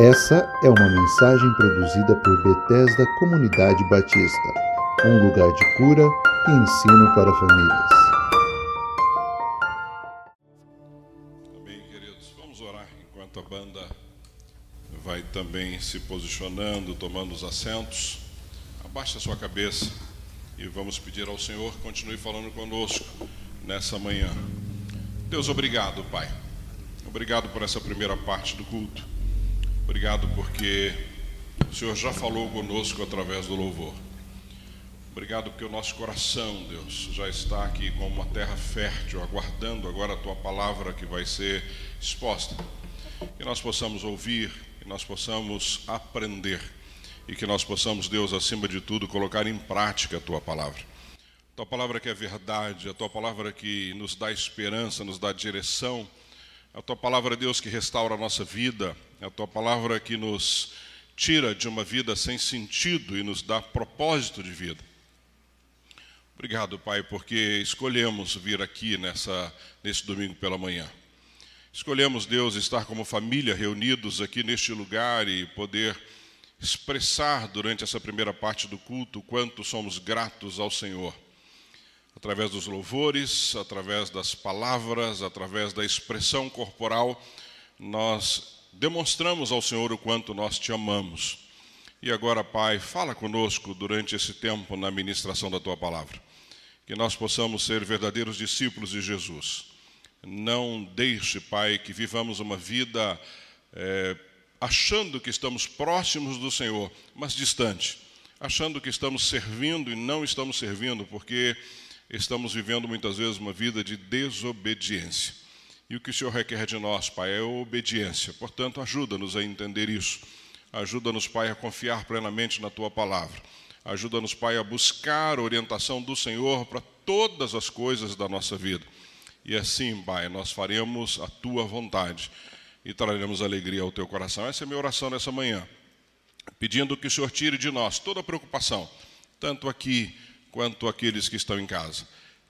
Essa é uma mensagem produzida por Bethesda Comunidade Batista, um lugar de cura e ensino para famílias. Amém, queridos. Vamos orar enquanto a banda vai também se posicionando, tomando os assentos. Abaixe a sua cabeça e vamos pedir ao Senhor que continue falando conosco nessa manhã. Deus, obrigado, Pai. Obrigado por essa primeira parte do culto. Obrigado porque o Senhor já falou conosco através do louvor. Obrigado porque o nosso coração, Deus, já está aqui como uma terra fértil, aguardando agora a tua palavra que vai ser exposta. Que nós possamos ouvir, que nós possamos aprender e que nós possamos, Deus, acima de tudo, colocar em prática a tua palavra. A tua palavra que é verdade, a tua palavra que nos dá esperança, nos dá direção, a tua palavra, Deus, que restaura a nossa vida, é a tua palavra que nos tira de uma vida sem sentido e nos dá propósito de vida. Obrigado, Pai, porque escolhemos vir aqui nessa, nesse domingo pela manhã. Escolhemos, Deus, estar como família reunidos aqui neste lugar e poder expressar durante essa primeira parte do culto quanto somos gratos ao Senhor. Através dos louvores, através das palavras, através da expressão corporal, nós demonstramos ao Senhor o quanto nós te amamos. E agora, Pai, fala conosco durante esse tempo na ministração da tua palavra. Que nós possamos ser verdadeiros discípulos de Jesus. Não deixe, Pai, que vivamos uma vida é, achando que estamos próximos do Senhor, mas distante. Achando que estamos servindo e não estamos servindo, porque estamos vivendo muitas vezes uma vida de desobediência. E o que o Senhor requer de nós, Pai, é obediência. Portanto, ajuda-nos a entender isso. Ajuda-nos, Pai, a confiar plenamente na Tua palavra. Ajuda-nos, Pai, a buscar a orientação do Senhor para todas as coisas da nossa vida. E assim, Pai, nós faremos a Tua vontade e traremos alegria ao Teu coração. Essa é a minha oração nessa manhã. Pedindo que o Senhor tire de nós toda preocupação, tanto aqui quanto aqueles que estão em casa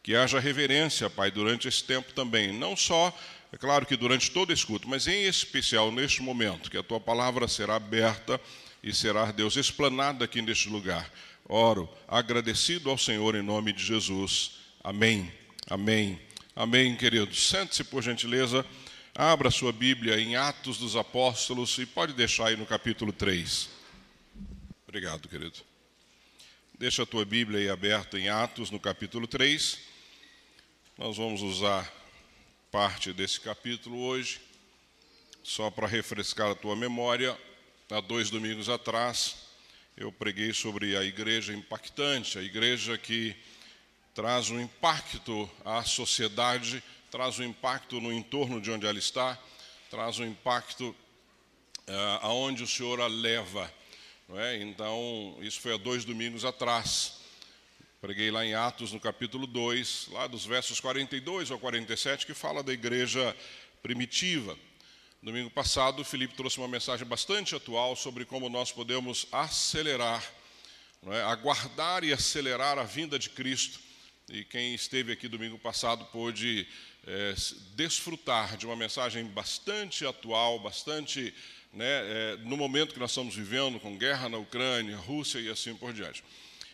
que haja reverência, Pai, durante esse tempo também. Não só, é claro que durante todo esse culto, mas em especial neste momento, que a tua palavra será aberta e será, Deus, explanada aqui neste lugar. Oro, agradecido ao Senhor em nome de Jesus. Amém. Amém. Amém, queridos. Sente-se, por gentileza. Abra sua Bíblia em Atos dos Apóstolos e pode deixar aí no capítulo 3. Obrigado, querido. Deixa a tua Bíblia aí aberta em Atos, no capítulo 3. Nós vamos usar parte desse capítulo hoje, só para refrescar a tua memória. Há dois domingos atrás, eu preguei sobre a igreja impactante, a igreja que traz um impacto à sociedade, traz um impacto no entorno de onde ela está, traz um impacto uh, aonde o Senhor a leva. É? Então, isso foi há dois domingos atrás. Preguei lá em Atos, no capítulo 2, lá dos versos 42 ao 47, que fala da igreja primitiva. Domingo passado, o Felipe trouxe uma mensagem bastante atual sobre como nós podemos acelerar, é? aguardar e acelerar a vinda de Cristo. E quem esteve aqui domingo passado pôde é, desfrutar de uma mensagem bastante atual, bastante né, é, no momento que nós estamos vivendo, com guerra na Ucrânia, Rússia e assim por diante.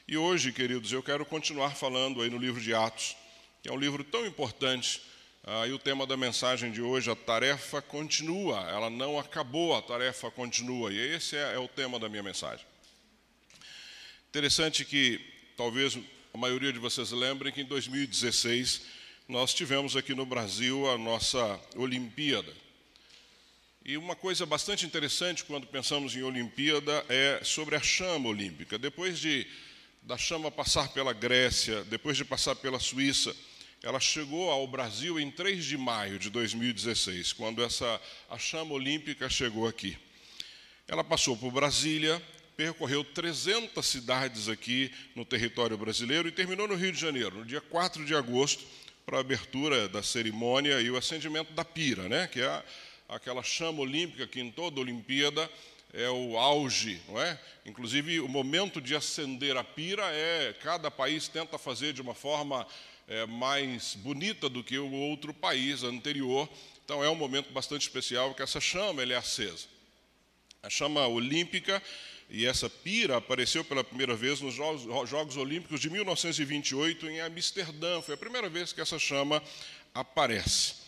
E hoje, queridos, eu quero continuar falando aí no livro de Atos, que é um livro tão importante. Ah, e o tema da mensagem de hoje, a tarefa continua, ela não acabou, a tarefa continua. E esse é, é o tema da minha mensagem. Interessante que talvez a maioria de vocês lembrem que em 2016 nós tivemos aqui no Brasil a nossa Olimpíada. E uma coisa bastante interessante quando pensamos em Olimpíada é sobre a chama olímpica. Depois de da chama passar pela Grécia, depois de passar pela Suíça, ela chegou ao Brasil em 3 de maio de 2016, quando essa a chama olímpica chegou aqui. Ela passou por Brasília, percorreu 300 cidades aqui no território brasileiro e terminou no Rio de Janeiro, no dia 4 de agosto, para a abertura da cerimônia e o acendimento da pira, né? que é aquela chama olímpica que em toda Olimpíada é o auge, não é? Inclusive, o momento de acender a pira é cada país tenta fazer de uma forma é, mais bonita do que o outro país anterior. Então, é um momento bastante especial que essa chama é acesa. a chama olímpica, e essa pira apareceu pela primeira vez nos Jogos Olímpicos de 1928 em Amsterdã. Foi a primeira vez que essa chama aparece.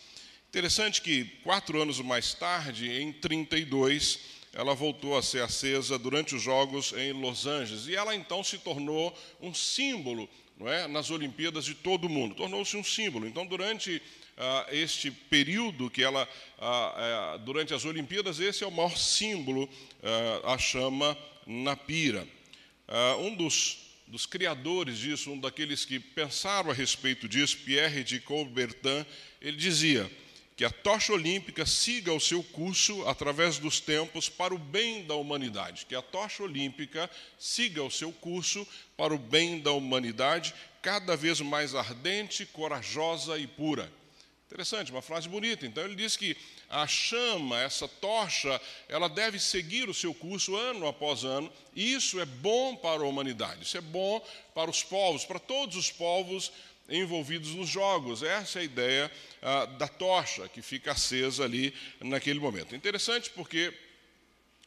Interessante que quatro anos mais tarde, em 32, ela voltou a ser acesa durante os Jogos em Los Angeles. E ela então se tornou um símbolo não é, nas Olimpíadas de todo o mundo. Tornou-se um símbolo. Então, durante ah, este período que ela, ah, é, durante as Olimpíadas, esse é o maior símbolo, ah, a chama na pira. Ah, um dos, dos criadores disso, um daqueles que pensaram a respeito disso, Pierre de Coubertin, ele dizia que a tocha olímpica siga o seu curso através dos tempos para o bem da humanidade, que a tocha olímpica siga o seu curso para o bem da humanidade, cada vez mais ardente, corajosa e pura. Interessante, uma frase bonita. Então ele diz que a chama, essa tocha, ela deve seguir o seu curso ano após ano, e isso é bom para a humanidade, isso é bom para os povos, para todos os povos envolvidos nos jogos. Essa é a ideia ah, da tocha que fica acesa ali naquele momento. Interessante porque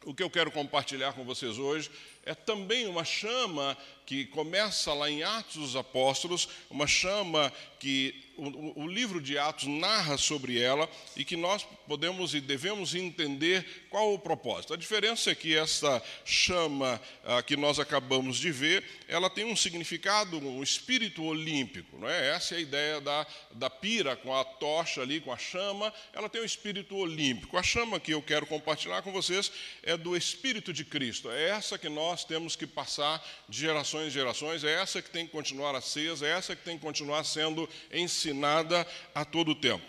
o que eu quero compartilhar com vocês hoje é também uma chama que começa lá em Atos dos Apóstolos, uma chama que o, o, livro de Atos narra sobre ela e que nós podemos e devemos entender qual o propósito. A diferença é que essa chama ah, que nós acabamos de ver, ela tem um significado, um espírito olímpico. Não é? Essa é a ideia da, da pira com a tocha ali, com a chama, ela tem um espírito olímpico. A chama que eu quero compartilhar com vocês é do Espírito de Cristo. É essa que nós temos que passar de gerações em gerações, é essa que tem que continuar acesa, é essa que tem que continuar sendo ensinada a todo tempo.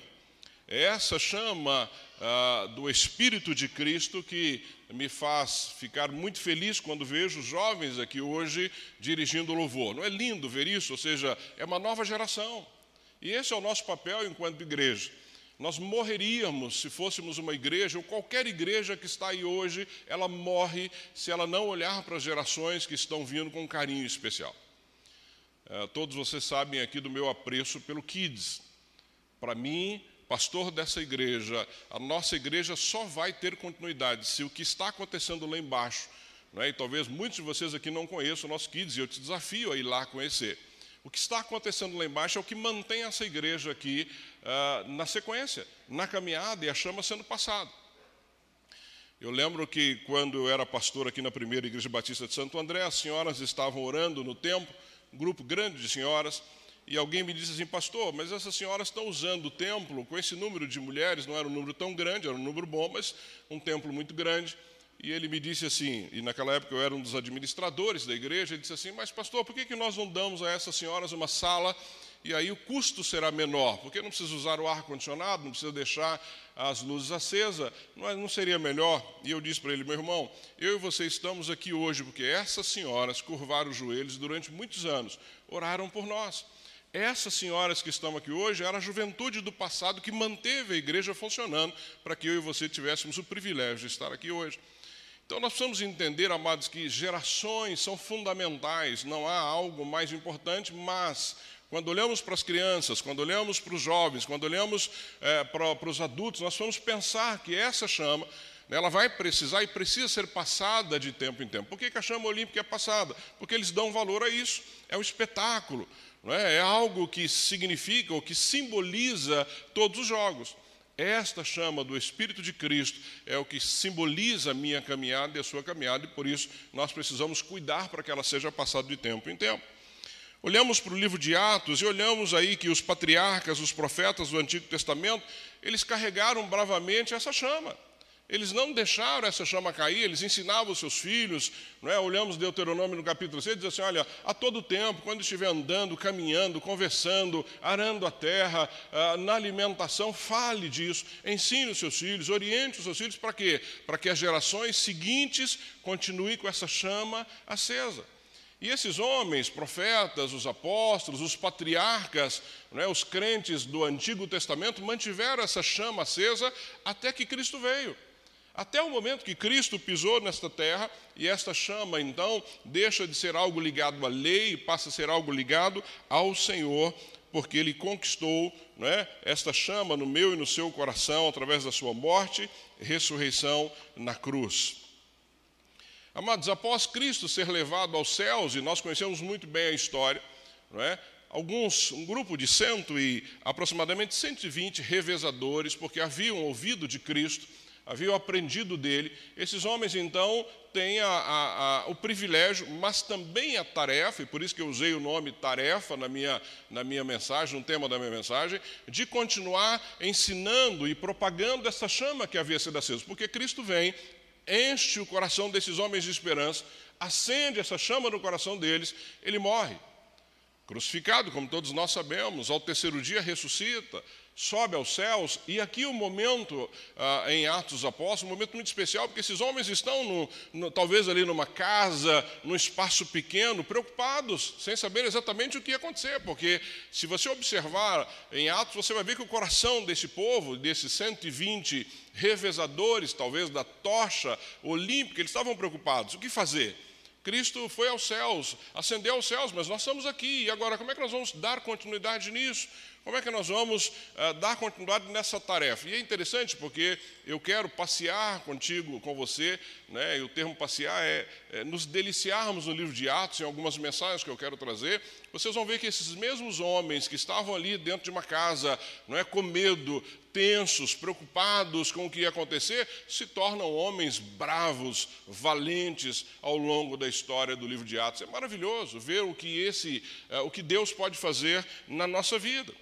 É essa chama ah, do Espírito de Cristo que me faz ficar muito feliz quando vejo jovens aqui hoje dirigindo louvor. Não é lindo ver isso? Ou seja, é uma nova geração. E esse é o nosso papel enquanto igreja. Nós morreríamos se fôssemos uma igreja, ou qualquer igreja que está aí hoje, ela morre se ela não olhar para as gerações que estão vindo com um carinho especial. É, todos vocês sabem aqui do meu apreço pelo Kids. Para mim, pastor dessa igreja, a nossa igreja só vai ter continuidade se o que está acontecendo lá embaixo, é? e talvez muitos de vocês aqui não conheçam o nosso Kids, e eu te desafio a ir lá conhecer. O que está acontecendo lá embaixo é o que mantém essa igreja aqui uh, na sequência, na caminhada e a chama sendo passada. Eu lembro que quando eu era pastor aqui na primeira igreja batista de Santo André, as senhoras estavam orando no templo, um grupo grande de senhoras, e alguém me disse assim, pastor, mas essas senhoras estão usando o templo com esse número de mulheres, não era um número tão grande, era um número bom, mas um templo muito grande. E ele me disse assim, e naquela época eu era um dos administradores da igreja, ele disse assim, mas pastor, por que, que nós não damos a essas senhoras uma sala e aí o custo será menor? Porque não precisa usar o ar-condicionado, não precisa deixar as luzes acesas, não, não seria melhor? E eu disse para ele, meu irmão, eu e você estamos aqui hoje porque essas senhoras curvaram os joelhos durante muitos anos, oraram por nós. Essas senhoras que estão aqui hoje era a juventude do passado que manteve a igreja funcionando para que eu e você tivéssemos o privilégio de estar aqui hoje. Então nós precisamos entender, amados, que gerações são fundamentais, não há algo mais importante, mas quando olhamos para as crianças, quando olhamos para os jovens, quando olhamos é, para, para os adultos, nós vamos pensar que essa chama ela vai precisar e precisa ser passada de tempo em tempo. Por que a chama olímpica é passada? Porque eles dão valor a isso. É um espetáculo. Não é? é algo que significa ou que simboliza todos os jogos. Esta chama do Espírito de Cristo é o que simboliza a minha caminhada e a sua caminhada, e por isso nós precisamos cuidar para que ela seja passada de tempo em tempo. Olhamos para o livro de Atos e olhamos aí que os patriarcas, os profetas do Antigo Testamento, eles carregaram bravamente essa chama. Eles não deixaram essa chama cair, eles ensinavam os seus filhos. Não é? Olhamos Deuteronômio no capítulo 6, diz assim: olha, a todo tempo, quando estiver andando, caminhando, conversando, arando a terra, ah, na alimentação, fale disso, ensine os seus filhos, oriente os seus filhos, para quê? Para que as gerações seguintes continuem com essa chama acesa. E esses homens, profetas, os apóstolos, os patriarcas, é? os crentes do Antigo Testamento, mantiveram essa chama acesa até que Cristo veio. Até o momento que Cristo pisou nesta terra e esta chama, então, deixa de ser algo ligado à lei e passa a ser algo ligado ao Senhor, porque Ele conquistou é, esta chama no meu e no seu coração através da sua morte e ressurreição na cruz. Amados, após Cristo ser levado aos céus, e nós conhecemos muito bem a história, não é? alguns, um grupo de cento e aproximadamente 120 revezadores, porque haviam ouvido de Cristo, haviam aprendido dele. Esses homens, então, têm a, a, a, o privilégio, mas também a tarefa, e por isso que eu usei o nome tarefa na minha, na minha mensagem, no tema da minha mensagem, de continuar ensinando e propagando essa chama que havia sido acesa. Porque Cristo vem, enche o coração desses homens de esperança, acende essa chama no coração deles, ele morre. Crucificado, como todos nós sabemos, ao terceiro dia ressuscita, sobe aos céus, e aqui o momento ah, em Atos dos Apóstolos, um momento muito especial, porque esses homens estão, no, no, talvez ali numa casa, num espaço pequeno, preocupados, sem saber exatamente o que ia acontecer, porque se você observar em Atos, você vai ver que o coração desse povo, desses 120 revezadores, talvez da tocha olímpica, eles estavam preocupados. O que fazer? Cristo foi aos céus, ascendeu aos céus, mas nós estamos aqui. E agora, como é que nós vamos dar continuidade nisso? Como é que nós vamos uh, dar continuidade nessa tarefa? E é interessante porque eu quero passear contigo, com você, né? e o termo passear é, é nos deliciarmos no livro de Atos, em algumas mensagens que eu quero trazer. Vocês vão ver que esses mesmos homens que estavam ali dentro de uma casa, não é, com medo, tensos, preocupados com o que ia acontecer, se tornam homens bravos, valentes ao longo da história do livro de Atos. É maravilhoso ver o que esse, uh, o que Deus pode fazer na nossa vida.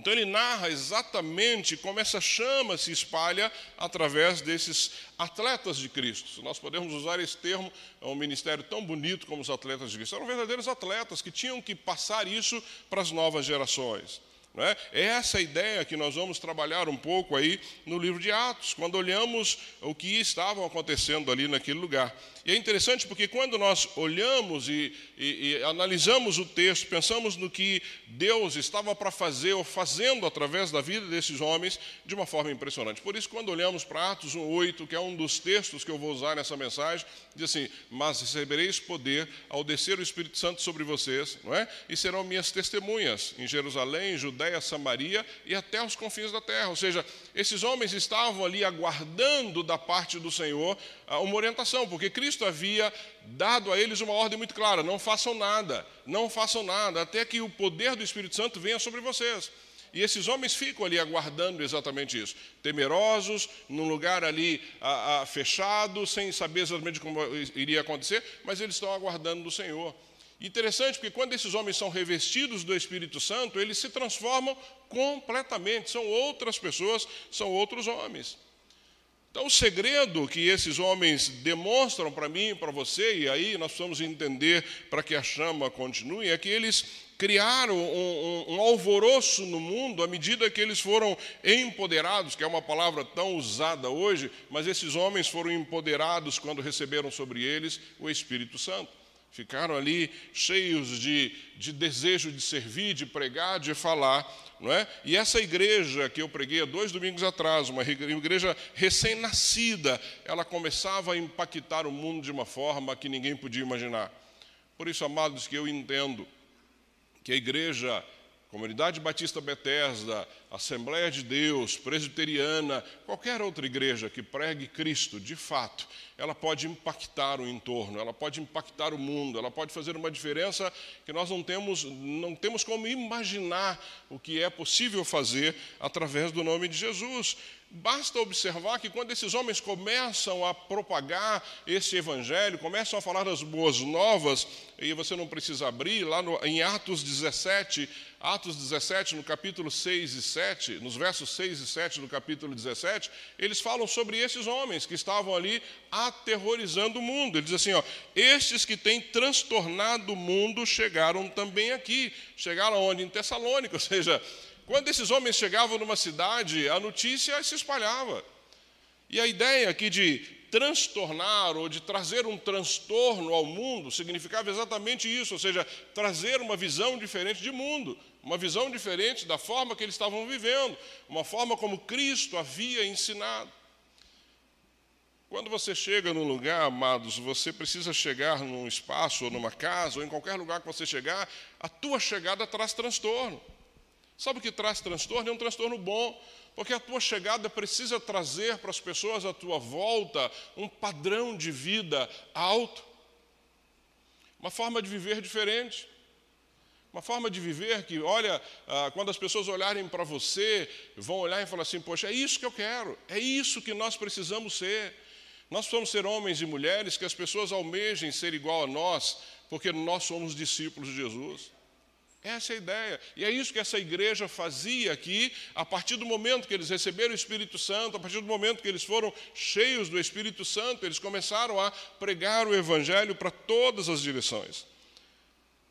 Então ele narra exatamente como essa chama se espalha através desses atletas de Cristo. Se nós podemos usar esse termo, é um ministério tão bonito como os atletas de Cristo. Eram verdadeiros atletas que tinham que passar isso para as novas gerações. Não é? essa ideia que nós vamos trabalhar um pouco aí no livro de Atos, quando olhamos o que estava acontecendo ali naquele lugar. E é interessante porque quando nós olhamos e, e, e analisamos o texto, pensamos no que Deus estava para fazer ou fazendo através da vida desses homens de uma forma impressionante. Por isso, quando olhamos para Atos 1,8, que é um dos textos que eu vou usar nessa mensagem, diz assim: Mas recebereis poder ao descer o Espírito Santo sobre vocês, não é? E serão minhas testemunhas em Jerusalém, Judéia, Samaria e até os confins da terra. Ou seja, esses homens estavam ali aguardando da parte do Senhor uma orientação, porque Cristo havia dado a eles uma ordem muito clara: não façam nada, não façam nada, até que o poder do Espírito Santo venha sobre vocês. E esses homens ficam ali aguardando exatamente isso, temerosos, num lugar ali a, a, fechado, sem saber exatamente como iria acontecer, mas eles estão aguardando do Senhor. Interessante, porque quando esses homens são revestidos do Espírito Santo, eles se transformam completamente, são outras pessoas, são outros homens. Então, o segredo que esses homens demonstram para mim e para você, e aí nós precisamos entender para que a chama continue, é que eles criaram um, um, um, alvoroço no mundo à medida que eles foram empoderados, que é uma palavra tão usada hoje, mas esses homens foram empoderados quando receberam sobre eles o Espírito Santo. Ficaram ali cheios de, de desejo de servir, de pregar, de falar não é? E essa igreja que eu preguei há dois domingos atrás, uma igreja recém-nascida, ela começava a impactar o mundo de uma forma que ninguém podia imaginar. Por isso, amados, que eu entendo que a igreja Comunidade Batista Bethesda, Assembleia de Deus, Presbiteriana, qualquer outra igreja que pregue Cristo, de fato, ela pode impactar o entorno, ela pode impactar o mundo, ela pode fazer uma diferença que nós não temos, não temos como imaginar o que é possível fazer através do nome de Jesus. Basta observar que quando esses homens começam a propagar esse evangelho, começam a falar das boas novas, e você não precisa abrir, lá no, em Atos 17, Atos 17, no capítulo 6 e 7, nos versos 6 e 7 do capítulo 17, eles falam sobre esses homens que estavam ali aterrorizando o mundo. Ele diz assim: ó, estes que têm transtornado o mundo chegaram também aqui. Chegaram onde? Em Tessalônica, ou seja, quando esses homens chegavam numa cidade, a notícia se espalhava. E a ideia aqui de transtornar ou de trazer um transtorno ao mundo significava exatamente isso, ou seja, trazer uma visão diferente de mundo, uma visão diferente da forma que eles estavam vivendo, uma forma como Cristo havia ensinado. Quando você chega num lugar, amados, você precisa chegar num espaço ou numa casa ou em qualquer lugar que você chegar, a tua chegada traz transtorno. Sabe o que traz transtorno? É um transtorno bom. Porque a tua chegada precisa trazer para as pessoas à tua volta um padrão de vida alto, uma forma de viver diferente. Uma forma de viver que, olha, ah, quando as pessoas olharem para você, vão olhar e falar assim: Poxa, é isso que eu quero, é isso que nós precisamos ser. Nós precisamos ser homens e mulheres que as pessoas almejem ser igual a nós, porque nós somos discípulos de Jesus. Essa é a ideia. E é isso que essa igreja fazia aqui, a partir do momento que eles receberam o Espírito Santo, a partir do momento que eles foram cheios do Espírito Santo, eles começaram a pregar o Evangelho para todas as direções.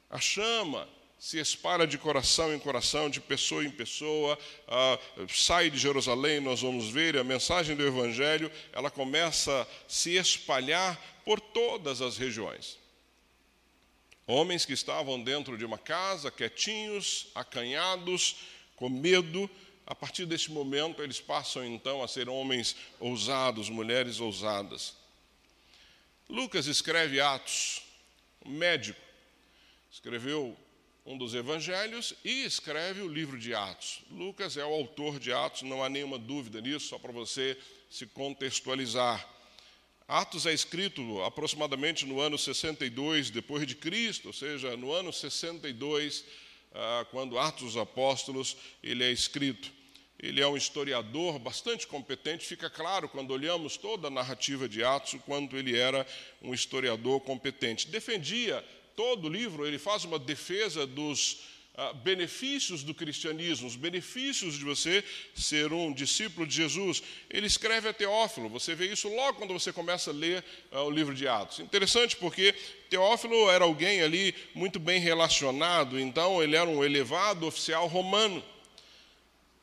A chama se espalha de coração em coração, de pessoa em pessoa, ah, sai de Jerusalém, nós vamos ver, a mensagem do Evangelho, ela começa a se espalhar por todas as regiões. Homens que estavam dentro de uma casa, quietinhos, acanhados, com medo, a partir desse momento eles passam então a ser homens ousados, mulheres ousadas. Lucas escreve Atos, um médico, escreveu um dos evangelhos e escreve o livro de Atos. Lucas é o autor de Atos, não há nenhuma dúvida nisso, só para você se contextualizar. Atos é escrito aproximadamente no ano 62 depois de Cristo, ou seja, no ano 62, ah, quando Atos dos Apóstolos ele é escrito. Ele é um historiador bastante competente, fica claro quando olhamos toda a narrativa de Atos o quanto ele era um historiador competente. Defendia todo o livro, ele faz uma defesa dos ah, benefícios do cristianismo, os benefícios de você ser um discípulo de Jesus. Ele escreve a Teófilo, você vê isso logo quando você começa a ler ah, o livro de Atos. Interessante porque Teófilo era alguém ali muito bem relacionado, então ele era um elevado oficial romano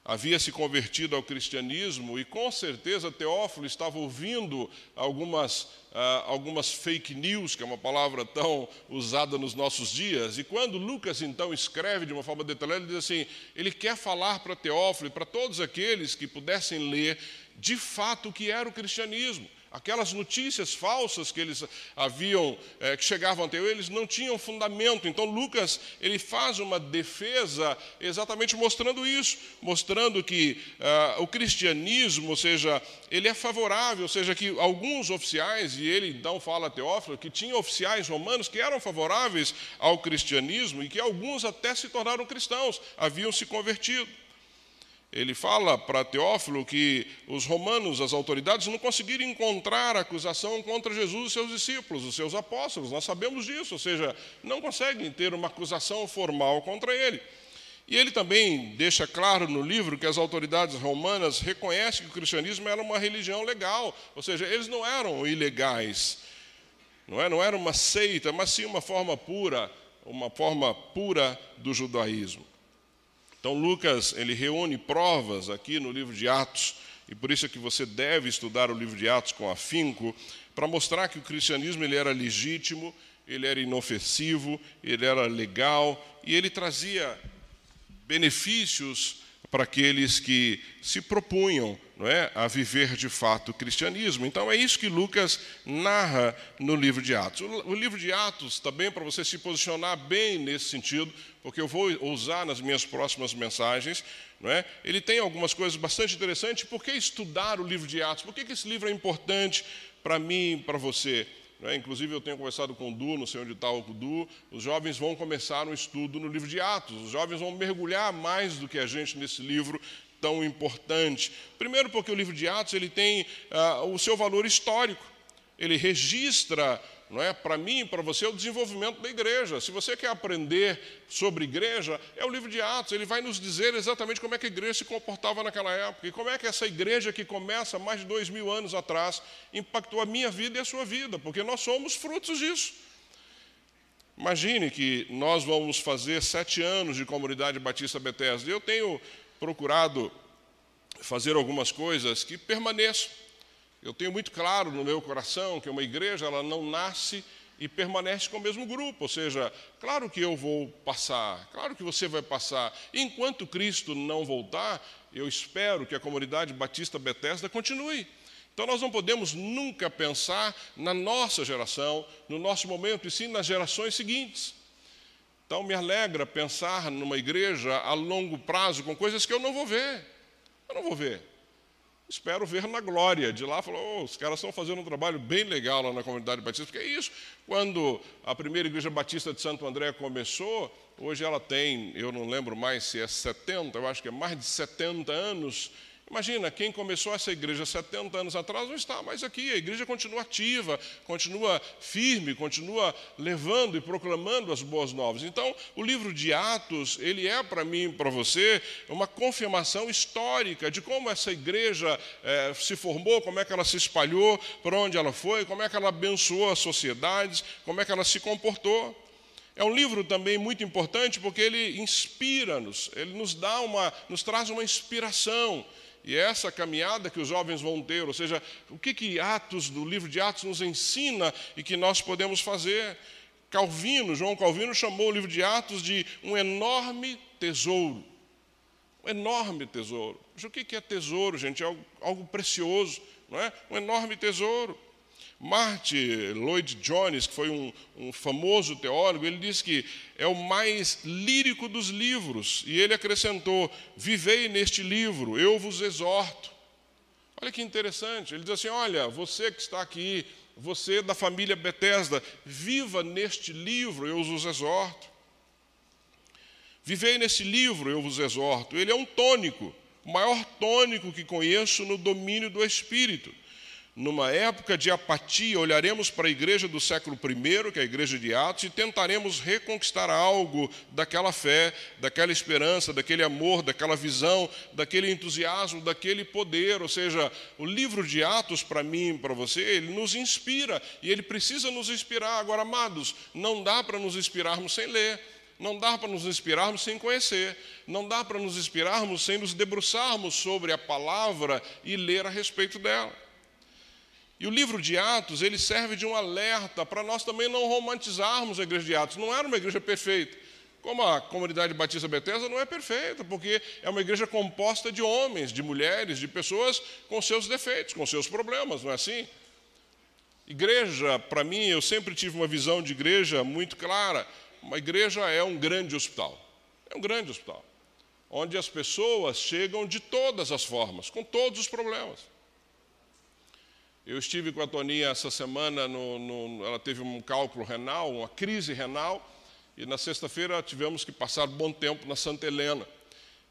havia se convertido ao cristianismo e com certeza Teófilo estava ouvindo algumas, uh, algumas fake news, que é uma palavra tão usada nos nossos dias. E quando Lucas então escreve de uma forma detalhada, ele diz assim: ele quer falar para Teófilo e para todos aqueles que pudessem ler de fato o que era o cristianismo. Aquelas notícias falsas que eles haviam, é, que chegavam até eles, não tinham fundamento. Então Lucas ele faz uma defesa exatamente mostrando isso, mostrando que uh, o cristianismo, ou seja, ele é favorável, ou seja, que alguns oficiais e ele então fala a Teófilo que tinha oficiais romanos que eram favoráveis ao cristianismo e que alguns até se tornaram cristãos, haviam se convertido ele fala para Teófilo que os romanos, as autoridades, não conseguiram encontrar acusação contra Jesus e seus discípulos, os seus apóstolos. Nós sabemos disso, ou seja, não conseguem ter uma acusação formal contra ele. E ele também deixa claro no livro que as autoridades romanas reconhecem que o cristianismo era uma religião legal, ou seja, eles não eram ilegais, não, é? não era uma seita, mas sim uma forma pura, uma forma pura do judaísmo. Então Lucas, ele reúne provas aqui no livro de Atos, e por isso é que você deve estudar o livro de Atos com afinco, para mostrar que o cristianismo ele era legítimo, ele era inofensivo, ele era legal e ele trazia benefícios para aqueles que se propunham não é, a viver de fato o cristianismo. Então é isso que Lucas narra no livro de Atos. O, livro de Atos, também para você se posicionar bem nesse sentido, porque eu vou usar nas minhas próximas mensagens, não é? ele tem algumas coisas bastante interessantes. Por que estudar o livro de Atos? Por que, que esse livro é importante para mim para você? É? Inclusive, eu tenho conversado com o Du, não sei onde está o Du, os jovens vão começar um estudo no livro de Atos, os jovens vão mergulhar mais do que a gente nesse livro tão importante. Primeiro, porque o livro de Atos ele tem ah, o seu valor histórico, ele registra não é? Para mim e para você o desenvolvimento da igreja. Se você quer aprender sobre igreja, é o livro de Atos. Ele vai nos dizer exatamente como é que a igreja se comportava naquela época e como é que essa igreja que começa mais de dois mil anos atrás impactou a minha vida e a sua vida, porque nós somos frutos disso. Imagine que nós vamos fazer sete anos de comunidade Batista Bethesda. Eu tenho procurado fazer algumas coisas que permaneçam eu tenho muito claro no meu coração que uma igreja ela não nasce e permanece com o mesmo grupo, ou seja, claro que eu vou passar, claro que você vai passar. Enquanto Cristo não voltar, eu espero que a comunidade Batista Bethesda continue. Então nós não podemos nunca pensar na nossa geração, no nosso momento, e sim nas gerações seguintes. Então me alegra pensar numa igreja a longo prazo com coisas que eu não vou ver. Eu não vou ver. Espero ver na glória. De lá, falou: oh, os caras estão fazendo um trabalho bem legal lá na comunidade batista. Porque é isso. Quando a primeira igreja batista de Santo André começou, hoje ela tem, eu não lembro mais se é 70, eu acho que é mais de 70 anos Imagina, quem começou essa igreja 70 anos atrás não está mais aqui. A igreja continua ativa, continua firme, continua levando e proclamando as boas novas. Então, o livro de Atos, ele é para mim e para você uma confirmação histórica de como essa igreja eh, se formou, como é que ela se espalhou, para onde ela foi, como é que ela abençoou as sociedades, como é que ela se comportou. É um livro também muito importante porque ele inspira-nos, ele nos dá uma, nos traz uma inspiração. E é essa caminhada que os jovens vão ter, ou seja, o que, que Atos, do livro de Atos, nos ensina e que nós podemos fazer. Calvino, João Calvino chamou o livro de Atos de um enorme tesouro. Um enorme tesouro. Mas o que é tesouro, gente? É algo, algo precioso, não é? Um enorme tesouro. Martin Lloyd Jones, que foi um, um, famoso teólogo, ele disse que é o mais lírico dos livros, e ele acrescentou: Vivei neste livro, eu vos exorto. Olha que interessante, ele diz assim: Olha, você que está aqui, você da família Bethesda, viva neste livro, eu vos exorto. Vivei nesse livro, eu vos exorto. Ele é um tônico, o maior tônico que conheço no domínio do Espírito numa época de apatia, olharemos para a igreja do século I, que é a igreja de Atos, e tentaremos reconquistar algo daquela fé, daquela esperança, daquele amor, daquela visão, daquele entusiasmo, daquele poder. Ou seja, o livro de Atos, para mim e para você, ele nos inspira e ele precisa nos inspirar. Agora, amados, não dá para nos inspirarmos sem ler. Não dá para nos inspirarmos sem conhecer, não dá para nos inspirarmos sem nos debruçarmos sobre a palavra e ler a respeito dela. E o livro de Atos, ele serve de um alerta para nós também não romantizarmos a igreja de Atos. Não era uma igreja perfeita. Como a comunidade batista Bethesda não é perfeita, porque é uma igreja composta de homens, de mulheres, de pessoas com seus defeitos, com seus problemas, não é assim? Igreja, para mim, eu sempre tive uma visão de igreja muito clara. Uma igreja é um grande hospital. É um grande hospital. Onde as pessoas chegam de todas as formas, com todos os problemas. Eu estive com a Toninha essa semana, no, no, ela teve um cálculo renal, uma crise renal, e na sexta-feira tivemos que passar bom tempo na Santa Helena.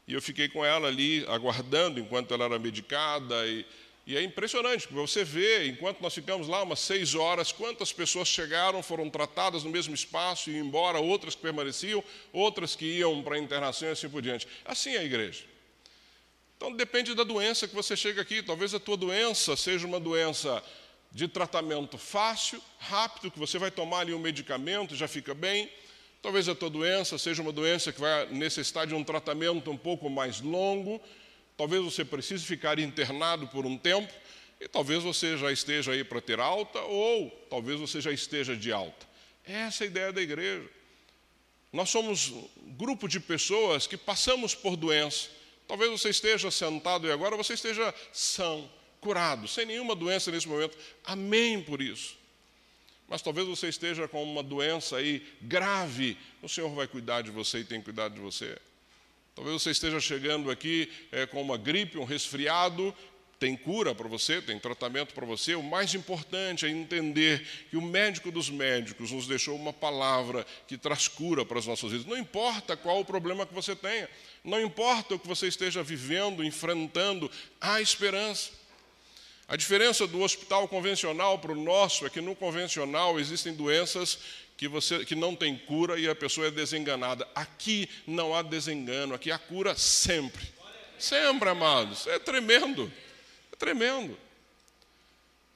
E eu fiquei com ela ali, aguardando enquanto ela era medicada. E, e é impressionante, você vê, enquanto nós ficamos lá umas seis horas, quantas pessoas chegaram, foram tratadas no mesmo espaço e embora, outras que permaneciam, outras que iam para a internação e assim por diante. Assim é a igreja. Então depende da doença que você chega aqui. Talvez a tua doença seja uma doença de tratamento fácil, rápido, que você vai tomar ali um medicamento e já fica bem. Talvez a tua doença seja uma doença que vai necessitar de um tratamento um pouco mais longo. Talvez você precise ficar internado por um tempo. E talvez você já esteja aí para ter alta, ou talvez você já esteja de alta. Essa é a ideia da igreja. Nós somos um grupo de pessoas que passamos por doença Talvez você esteja sentado e agora você esteja são, curado, sem nenhuma doença nesse momento. Amém por isso. Mas talvez você esteja com uma doença aí grave. O Senhor vai cuidar de você e tem cuidado de você. Talvez você esteja chegando aqui é, com uma gripe, um resfriado, tem cura para você, tem tratamento para você. O mais importante é entender que o médico dos médicos nos deixou uma palavra que traz cura para as nossas vidas. Não importa qual o problema que você tenha, não importa o que você esteja vivendo, enfrentando, há esperança. A diferença do hospital convencional para o nosso é que no convencional existem doenças que, você, que não tem cura e a pessoa é desenganada. Aqui não há desengano, aqui há cura sempre. Sempre, amados. É tremendo. É tremendo.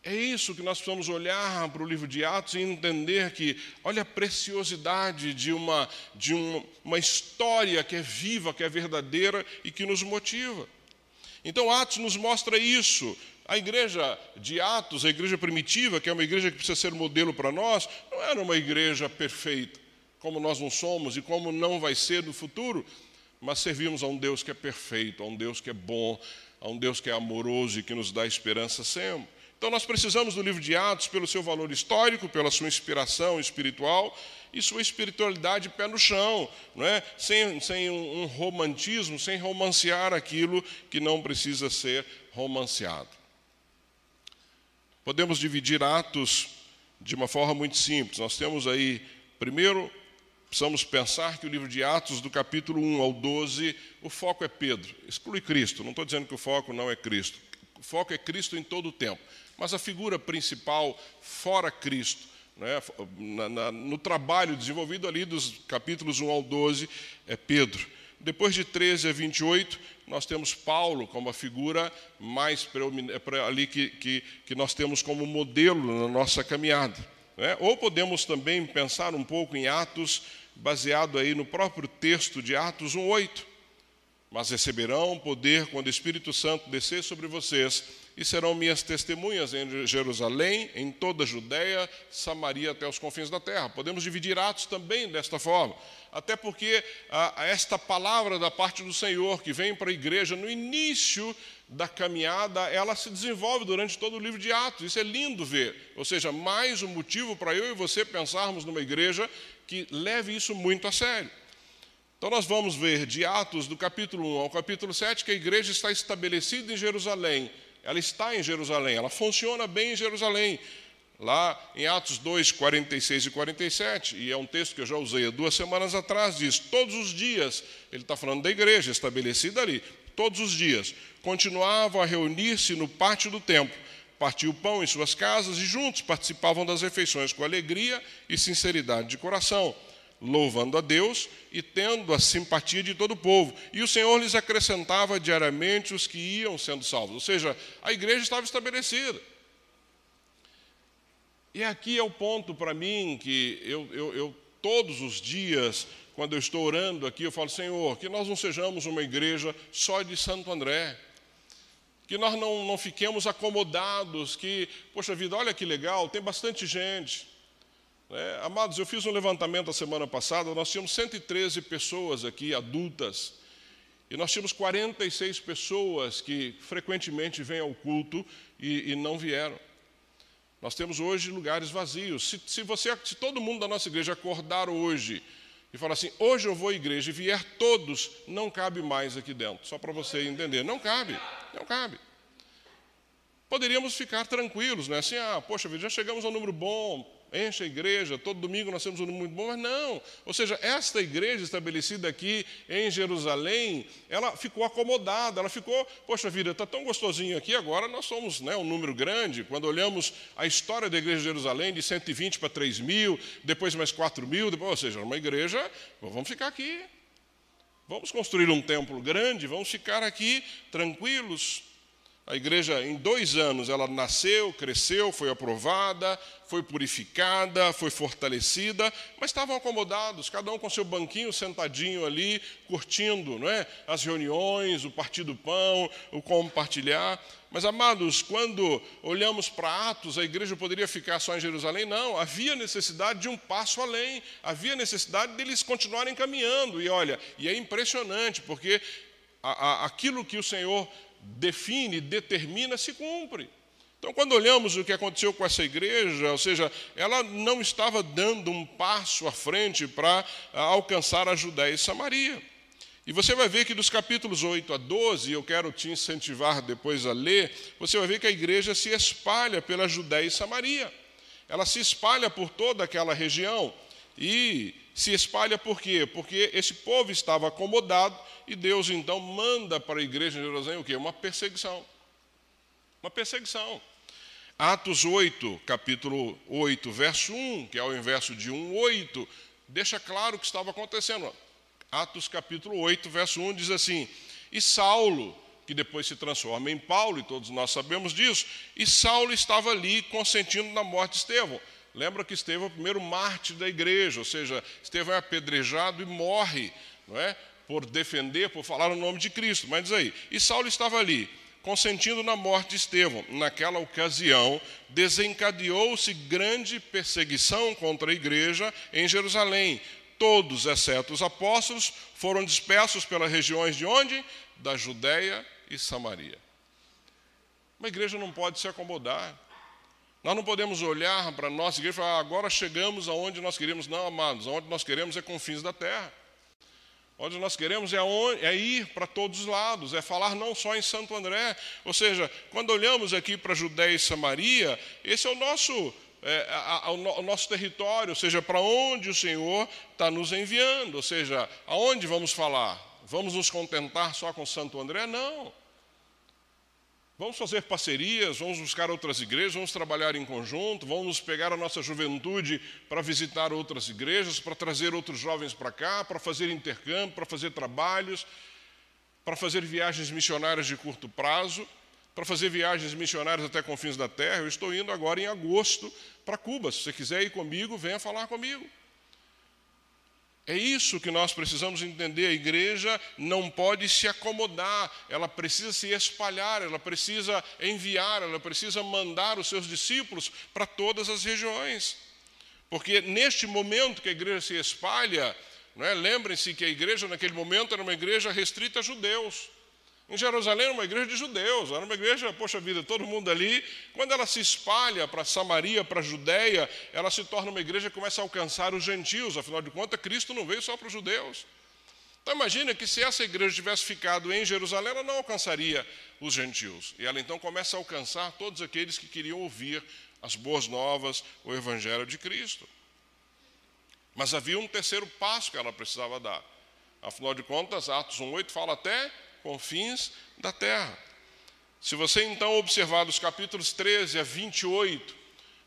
É isso que nós precisamos olhar para o livro de Atos e entender que, olha a preciosidade de uma, de uma, uma história que é viva, que é verdadeira e que nos motiva. Então, Atos nos mostra isso. A igreja de Atos, a igreja primitiva, que é uma igreja que precisa ser modelo para nós, não era uma igreja perfeita, como nós não somos e como não vai ser no futuro, mas servimos a um Deus que é perfeito, a um Deus que é bom, a um Deus que é amoroso e que nos dá esperança sempre. Então nós precisamos do livro de Atos pelo seu valor histórico, pela sua inspiração espiritual e sua espiritualidade pé no chão, não é? sem, sem um, um romantismo, sem romancear aquilo que não precisa ser romanceado. Podemos dividir Atos de uma forma muito simples. Nós temos aí, primeiro, precisamos pensar que o livro de Atos, do capítulo 1 ao 12, o foco é Pedro. Exclui Cristo, não estou dizendo que o foco não é Cristo. O foco é Cristo em todo o tempo. Mas a figura principal, fora Cristo, né, na, na, no trabalho desenvolvido ali dos capítulos 1 ao 12, é Pedro. Depois de 13 a 28, nós temos Paulo como a figura mais é ali que, que, que nós temos como modelo na nossa caminhada. Né? Ou podemos também pensar um pouco em Atos, baseado aí no próprio texto de Atos 1,8. Mas receberão poder quando o Espírito Santo descer sobre vocês e serão minhas testemunhas em Jerusalém, em toda a Judéia, Samaria até os confins da terra. Podemos dividir Atos também desta forma, até porque a, a esta palavra da parte do Senhor que vem para a igreja no início da caminhada, ela se desenvolve durante todo o livro de Atos. Isso é lindo ver. Ou seja, mais um motivo para eu e você pensarmos numa igreja que leve isso muito a sério. Então, nós vamos ver de Atos, do capítulo 1 ao capítulo 7, que a igreja está estabelecida em Jerusalém, ela está em Jerusalém, ela funciona bem em Jerusalém. Lá em Atos 2, 46 e 47, e é um texto que eu já usei há duas semanas atrás, diz: todos os dias, ele está falando da igreja estabelecida ali, todos os dias, continuavam a reunir-se no pátio do templo, partiam o pão em suas casas e juntos participavam das refeições com alegria e sinceridade de coração louvando a Deus e tendo a simpatia de todo o povo. E o Senhor lhes acrescentava diariamente os que iam sendo salvos. Ou seja, a igreja estava estabelecida. E aqui é o ponto para mim que eu, eu, eu, todos os dias, quando eu estou orando aqui, eu falo, Senhor, que nós não sejamos uma igreja só de Santo André. Que nós não, não fiquemos acomodados, que, poxa vida, olha que legal, tem bastante gente. É, amados, eu fiz um levantamento a semana passada, nós tínhamos 113 pessoas aqui, adultas, e nós tínhamos 46 pessoas que frequentemente vêm ao culto e, e não vieram. Nós temos hoje lugares vazios. Se, se, você, se todo mundo da nossa igreja acordar hoje e falar assim, hoje eu vou à igreja e vier todos, não cabe mais aqui dentro. Só para você entender, não cabe, não cabe. Poderíamos ficar tranquilos, né? Assim, ah, poxa já chegamos a um número bom, enche a igreja, todo domingo nós temos um número muito bom, mas não. Ou seja, esta igreja estabelecida aqui em Jerusalém, ela ficou acomodada, ela ficou, poxa vida, está tão gostosinho aqui, agora nós somos né, um número grande. Quando olhamos a história da igreja de Jerusalém, de 120 para 3 mil, depois mais 4 mil, depois, ou seja, uma igreja, vamos ficar aqui. Vamos construir um templo grande, vamos ficar aqui tranquilos. A igreja, em dois anos, ela nasceu, cresceu, foi aprovada, foi purificada, foi fortalecida, mas estavam acomodados, cada um com seu banquinho sentadinho ali, curtindo não é? as reuniões, o partir do pão, o compartilhar. Mas, amados, quando olhamos para Atos, a igreja poderia ficar só em Jerusalém? Não, havia necessidade de um passo além, havia necessidade deles continuarem caminhando. E olha, e é impressionante, porque aquilo que o Senhor define, determina, se cumpre. Então, quando olhamos o que aconteceu com essa igreja, ou seja, ela não estava dando um passo à frente para ah, alcançar a Judéia e Samaria. E você vai ver que dos capítulos 8 a 12, eu quero te incentivar depois a ler, você vai ver que a igreja se espalha pela Judéia e Samaria. Ela se espalha por toda aquela região. E se espalha por quê? Porque esse povo estava acomodado e Deus então manda para a igreja de Jerusalém o quê? Uma perseguição. Uma perseguição. Atos 8, capítulo 8, verso 1, que é o inverso de 1, 8, deixa claro o que estava acontecendo. Atos capítulo 8, verso 1 diz assim: E Saulo, que depois se transforma em Paulo, e todos nós sabemos disso, e Saulo estava ali consentindo na morte de Estevão. Lembra que Estevão é o primeiro mártir da igreja, ou seja, Estevão é apedrejado e morre, não é? Por defender, por falar o nome de Cristo. Mas diz aí, e Saulo estava ali, consentindo na morte de Estevão. Naquela ocasião, desencadeou-se grande perseguição contra a igreja em Jerusalém. Todos, exceto os apóstolos, foram dispersos pelas regiões de onde? Da Judéia e Samaria. Uma igreja não pode se acomodar. Nós não podemos olhar para a nossa igreja e falar, ah, agora chegamos aonde nós queremos. Não, amados, aonde nós queremos é confins da terra. Onde nós queremos é, onde, é ir para todos os lados, é falar não só em Santo André. Ou seja, quando olhamos aqui para Judéia e Samaria, esse é o nosso, é, a, a, o nosso território, ou seja, para onde o Senhor está nos enviando. Ou seja, aonde vamos falar? Vamos nos contentar só com Santo André? Não. Vamos fazer parcerias, vamos buscar outras igrejas, vamos trabalhar em conjunto, vamos pegar a nossa juventude para visitar outras igrejas, para trazer outros jovens para cá, para fazer intercâmbio, para fazer trabalhos, para fazer viagens missionárias de curto prazo, para fazer viagens missionárias até confins da terra. Eu estou indo agora em agosto para Cuba. Se você quiser ir comigo, venha falar comigo. É isso que nós precisamos entender. A igreja não pode se acomodar, ela precisa se espalhar, ela precisa enviar, ela precisa mandar os seus discípulos para todas as regiões. Porque neste momento que a igreja se espalha, é? lembrem-se que a igreja naquele momento era uma igreja restrita a judeus. Em Jerusalém era uma igreja de judeus, era uma igreja, poxa vida, todo mundo ali. Quando ela se espalha para Samaria, para a Judéia, ela se torna uma igreja que começa a alcançar os gentios, afinal de contas, Cristo não veio só para os judeus. Então imagina que se essa igreja tivesse ficado em Jerusalém, ela não alcançaria os gentios. E ela então começa a alcançar todos aqueles que queriam ouvir as boas novas, o evangelho de Cristo. Mas havia um terceiro passo que ela precisava dar. Afinal de contas, Atos 1,8 fala até confins da terra. Se você então observar dos capítulos 13 a 28,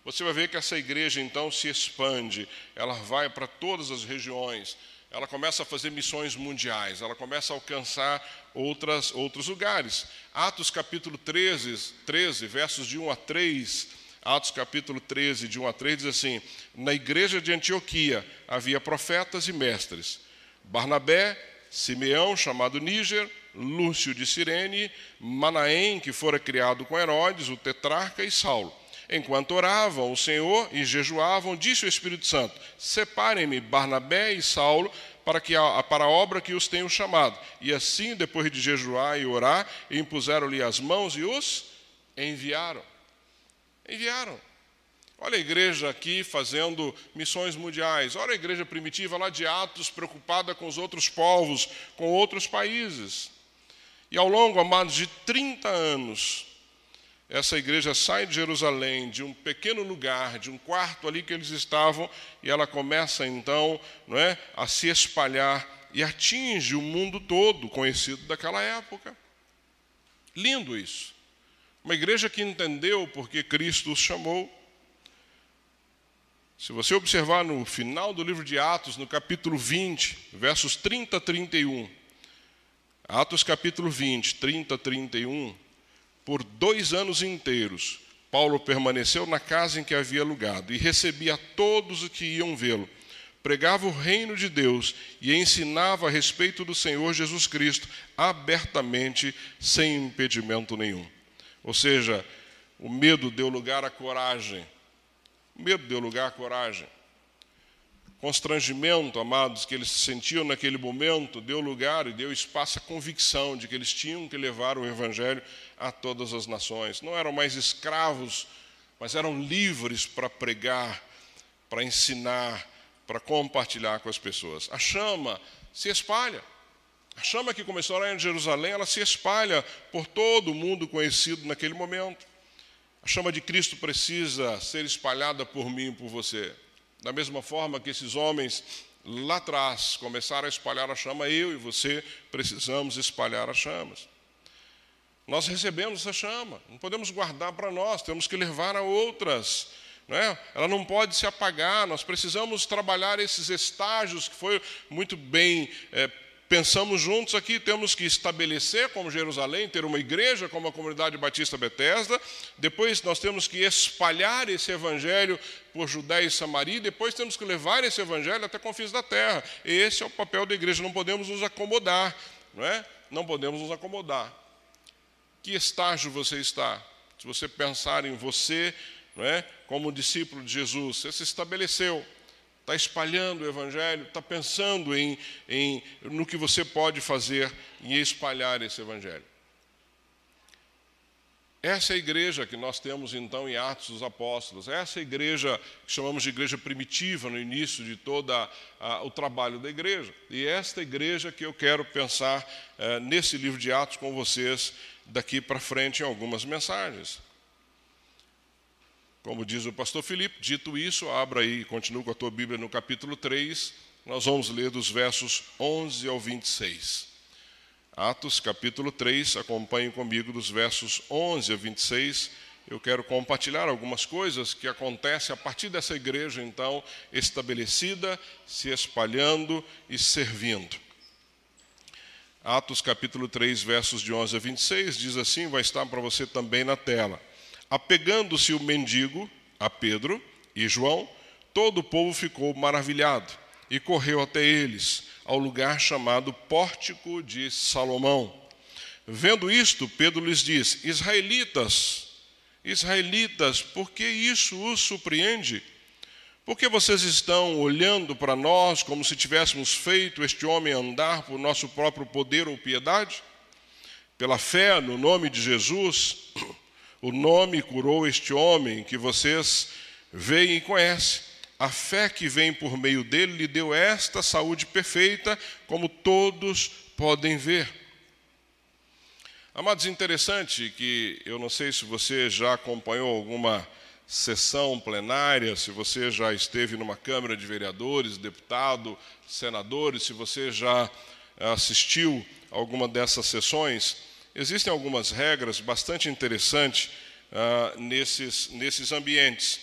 você vai ver que essa igreja então se expande, ela vai para todas as regiões, ela começa a fazer missões mundiais, ela começa a alcançar outras, outros lugares. Atos capítulo 13, 13, versos de 1 a 3, Atos capítulo 13, de 1 a 3, diz assim: Na igreja de Antioquia havia profetas e mestres, Barnabé, Simeão, chamado Níger, Lúcio de Cirene, Manaém, que fora criado com Herodes, o tetrarca, e Saulo. Enquanto oravam o Senhor e jejuavam, disse o Espírito Santo: Separem-me Barnabé e Saulo para, que a, para a obra que os tenho chamado. E assim, depois de jejuar e orar, impuseram-lhe as mãos e os enviaram. Enviaram. Olha a igreja aqui fazendo missões mundiais. Olha a igreja primitiva lá de Atos, preocupada com os outros povos, com outros países. E ao longo, amados, de 30 anos, essa igreja sai de Jerusalém, de um pequeno lugar, de um quarto ali que eles estavam, e ela começa então não é, a se espalhar e atinge o mundo todo conhecido daquela época. Lindo isso. Uma igreja que entendeu porque Cristo os chamou. Se você observar no final do livro de Atos, no capítulo 20, versos 30 a 31, Atos capítulo 20, 30 a 31. Por dois anos inteiros, Paulo permaneceu na casa em que havia alugado e recebia todos os que iam vê-lo. Pregava o reino de Deus e ensinava a respeito do Senhor Jesus Cristo abertamente, sem impedimento nenhum. Ou seja, o medo deu lugar à coragem. O medo deu lugar à coragem constrangimento, amados, que eles sentiam naquele momento, deu lugar e deu espaço à convicção de que eles tinham que levar o Evangelho a todas as nações. Não eram mais escravos, mas eram livres para pregar, para ensinar, para compartilhar com as pessoas. A chama se espalha. A chama que começou lá em Jerusalém, ela se espalha por todo o mundo conhecido naquele momento. A chama de Cristo precisa ser espalhada por mim e por você. Da mesma forma que esses homens lá atrás começaram a espalhar a chama, eu e você precisamos espalhar as chamas. Nós recebemos essa chama, não podemos guardar para nós, temos que levar a outras. Não é? Ela não pode se apagar, nós precisamos trabalhar esses estágios que foi muito bem é, pensamos juntos aqui, temos que estabelecer como Jerusalém, ter uma igreja como a comunidade batista Bethesda, depois nós temos que espalhar esse evangelho por Judéia e Samaria, depois temos que levar esse evangelho até confins da terra. Esse é o papel da igreja, não podemos nos acomodar, não é? Não podemos nos acomodar. Que estágio você está? Se você pensar em você, não é? Como discípulo de Jesus, você se estabeleceu está espalhando o Evangelho, está pensando em, em, no que você pode fazer em espalhar esse Evangelho. Essa é a igreja que nós temos então em Atos dos Apóstolos. Essa é a igreja que chamamos de igreja primitiva no início de todo o trabalho da igreja. E esta igreja que eu quero pensar eh, nesse livro de Atos com vocês daqui para frente em algumas mensagens. Como diz o pastor Felipe, dito isso, abra aí continue com a tua Bíblia no capítulo 3. Nós vamos ler dos versos 11 ao 26. Atos capítulo 3, acompanhe comigo dos versos 11 a 26. Eu quero compartilhar algumas coisas que acontecem a partir dessa igreja, então, estabelecida, se espalhando e servindo. Atos capítulo 3, versos de 11 a 26, diz assim: vai estar para você também na tela. Apegando-se o mendigo a Pedro e João, todo o povo ficou maravilhado e correu até eles ao lugar chamado Pórtico de Salomão. Vendo isto, Pedro lhes diz: Israelitas, Israelitas, por que isso os surpreende? Por que vocês estão olhando para nós como se tivéssemos feito este homem andar por nosso próprio poder ou piedade? Pela fé no nome de Jesus, o nome curou este homem que vocês veem e conhecem. A fé que vem por meio dele lhe deu esta saúde perfeita, como todos podem ver. Amados, interessante que eu não sei se você já acompanhou alguma sessão plenária, se você já esteve numa Câmara de Vereadores, deputado, senadores, se você já assistiu alguma dessas sessões, existem algumas regras bastante interessantes uh, nesses, nesses ambientes.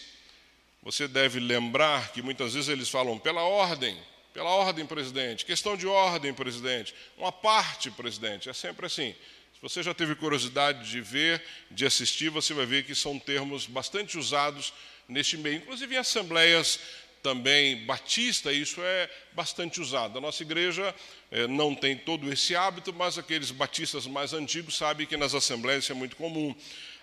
Você deve lembrar que muitas vezes eles falam pela ordem, pela ordem, presidente, questão de ordem, presidente, uma parte, presidente, é sempre assim. Se você já teve curiosidade de ver, de assistir, você vai ver que são termos bastante usados neste meio, inclusive em assembleias também batista, isso é bastante usado. A nossa igreja eh, não tem todo esse hábito, mas aqueles batistas mais antigos sabem que nas assembleias isso é muito comum.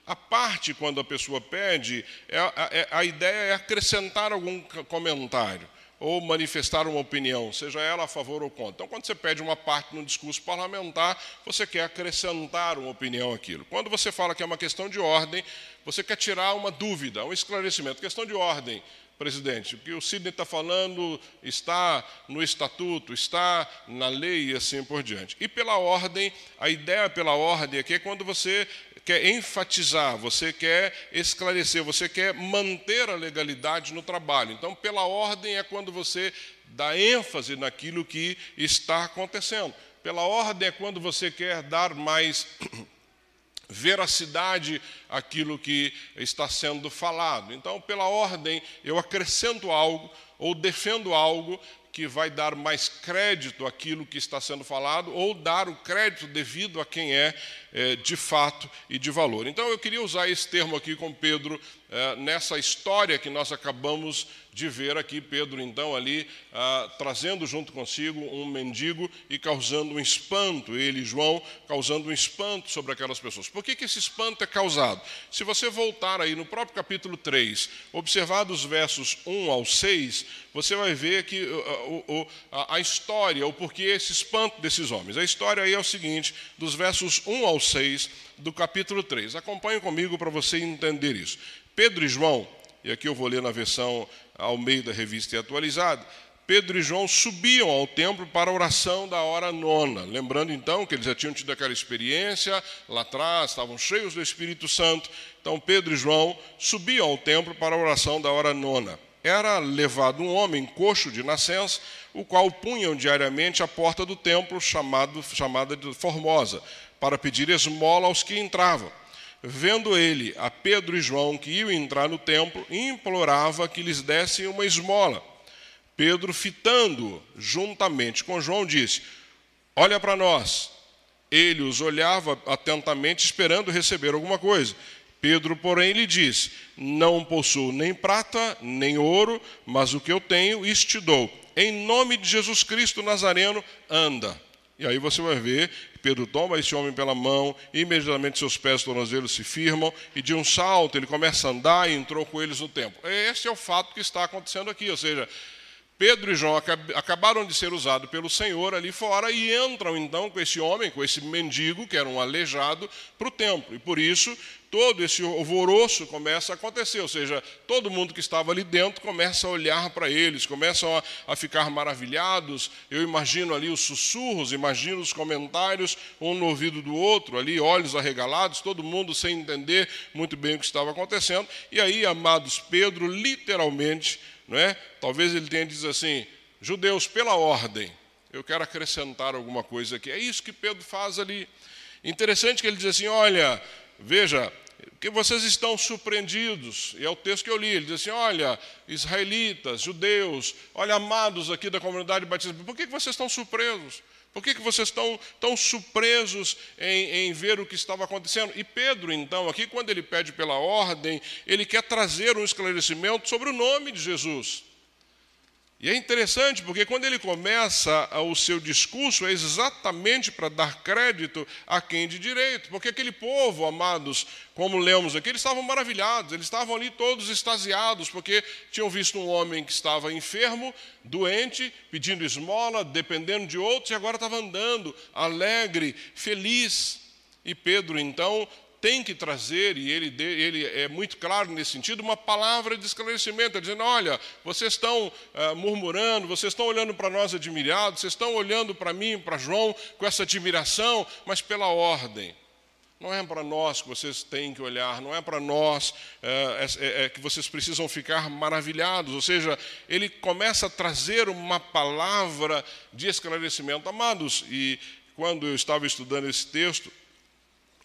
A parte, quando a pessoa pede, é, é, a ideia é acrescentar algum comentário ou manifestar uma opinião, seja ela a favor ou contra. Então, quando você pede uma parte no discurso parlamentar, você quer acrescentar uma opinião àquilo. Quando você fala que é uma questão de ordem, você quer tirar uma dúvida, um esclarecimento. Questão de ordem, presidente, o que o Sidney está falando está no estatuto, está na lei e assim por diante. E pela ordem, a ideia pela ordem aqui é quando você quer enfatizar, você quer esclarecer, você quer manter a legalidade no trabalho. Então, pela ordem é quando você dá ênfase naquilo que está acontecendo. Pela ordem é quando você quer dar mais veracidade àquilo que está sendo falado. Então, pela ordem, eu acrescento algo ou defendo algo que vai dar mais crédito àquilo que está sendo falado ou dar o crédito devido a quem é, é de fato e de valor. Então eu queria usar esse termo aqui com Pedro é, nessa história que nós acabamos de ver aqui, Pedro, então, ali, trazendo junto consigo um mendigo e causando um espanto, ele e João, causando um espanto sobre aquelas pessoas. Por que, que esse espanto é causado? Se você voltar aí no próprio capítulo 3, observar dos versos 1 ao 6, você vai ver que uh, a, a história, o porquê esse espanto desses homens. A história aí é o seguinte, dos versos 1 ao 6 do capítulo 3. Acompanhe comigo para você entender isso. Pedro e João, e aqui eu vou ler na versão ao meio da revista e atualizada, Pedro e João subiam ao templo para a oração da hora nona. Lembrando então que eles já tinham tido aquela experiência lá atrás, estavam cheios do Espírito Santo. Então Pedro e João subiam ao templo para a oração da hora nona. Era levado um homem coxo de nascença, o qual punham diariamente à porta do templo, chamado, chamada de Formosa, para pedir esmola aos que entravam. Vendo ele a Pedro e João que iam entrar no templo, implorava que lhes dessem uma esmola. Pedro, fitando juntamente com João, disse: Olha para nós. Ele os olhava atentamente, esperando receber alguma coisa. Pedro, porém, lhe disse: Não possuo nem prata, nem ouro, mas o que eu tenho, isto te dou. Em nome de Jesus Cristo Nazareno, anda. E aí você vai ver Pedro toma esse homem pela mão, imediatamente seus pés tornozelos se firmam, e de um salto ele começa a andar e entrou com eles no templo. Esse é o fato que está acontecendo aqui, ou seja, Pedro e João acabaram de ser usados pelo Senhor ali fora e entram então com esse homem, com esse mendigo, que era um aleijado, para o templo. E por isso todo esse alvoroço começa a acontecer, ou seja, todo mundo que estava ali dentro começa a olhar para eles, começam a, a, ficar maravilhados. Eu imagino ali os sussurros, imagino os comentários, um no ouvido do outro, ali, olhos arregalados, todo mundo sem entender muito bem o que estava acontecendo. E aí, amados, Pedro literalmente não é? Talvez ele tenha dito assim: judeus, pela ordem, eu quero acrescentar alguma coisa aqui. É isso que Pedro faz ali. Interessante que ele diz assim: olha, veja, que vocês estão surpreendidos, e é o texto que eu li, ele diz assim: olha, israelitas, judeus, olha, amados aqui da comunidade batista, por que vocês estão surpresos? Por que, que vocês estão tão surpresos em, em, ver o que estava acontecendo? E Pedro, então, aqui, quando ele pede pela ordem, ele quer trazer um esclarecimento sobre o nome de Jesus. E é interessante porque quando ele começa o seu discurso é exatamente para dar crédito a quem de direito, porque aquele povo, amados, como lemos aqui, eles estavam maravilhados, eles estavam ali todos extasiados, porque tinham visto um homem que estava enfermo, doente, pedindo esmola, dependendo de outros, e agora estava andando alegre, feliz. E Pedro, então, tem que trazer, e ele, ele é muito claro nesse sentido, uma palavra de esclarecimento, dizendo: olha, vocês estão uh, murmurando, vocês estão olhando para nós admirados, vocês estão olhando para mim, para João, com essa admiração, mas pela ordem. Não é para nós que vocês têm que olhar, não é para nós é, é, é, que vocês precisam ficar maravilhados. Ou seja, ele começa a trazer uma palavra de esclarecimento. Amados, e quando eu estava estudando esse texto,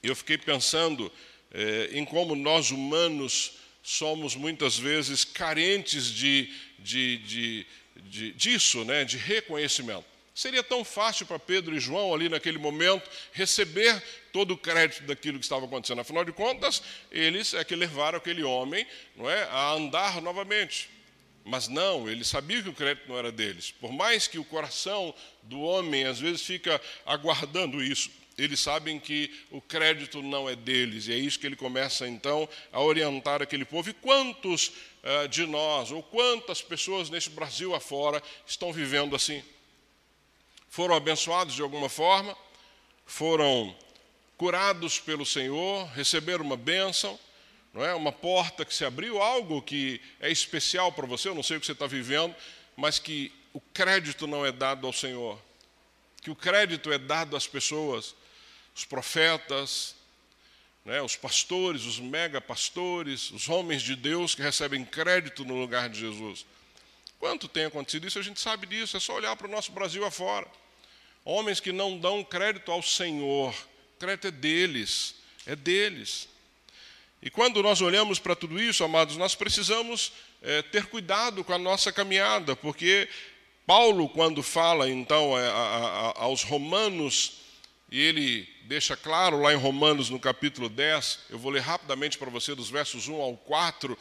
eu fiquei pensando é, em como nós humanos somos muitas vezes carentes de, de, de, de, disso, né, de reconhecimento. Seria tão fácil para Pedro e João, ali naquele momento, receber todo o crédito daquilo que estava acontecendo. Afinal de contas, eles é que levaram aquele homem não é, a andar novamente. Mas não, eles sabiam que o crédito não era deles. Por mais que o coração do homem às vezes fica aguardando isso, eles sabem que o crédito não é deles, e é isso que ele começa então a orientar aquele povo. E quantos uh, de nós, ou quantas pessoas nesse Brasil afora estão vivendo assim? Foram abençoados de alguma forma, foram curados pelo Senhor, receberam uma bênção, não é? uma porta que se abriu, algo que é especial para você, eu não sei o que você está vivendo, mas que o crédito não é dado ao Senhor, que o crédito é dado às pessoas os profetas, né, os pastores, os mega pastores, os homens de Deus que recebem crédito no lugar de Jesus. Quanto tem acontecido isso? A gente sabe disso, é só olhar para o nosso Brasil afora. Homens que não dão crédito ao Senhor, o crédito é deles, é deles. E quando nós olhamos para tudo isso, amados, nós precisamos é, ter cuidado com a nossa caminhada, porque Paulo, quando fala então a, a, a, aos romanos, e ele deixa claro lá em Romanos, no capítulo 10, eu vou ler rapidamente para você, dos versos 1 ao 4.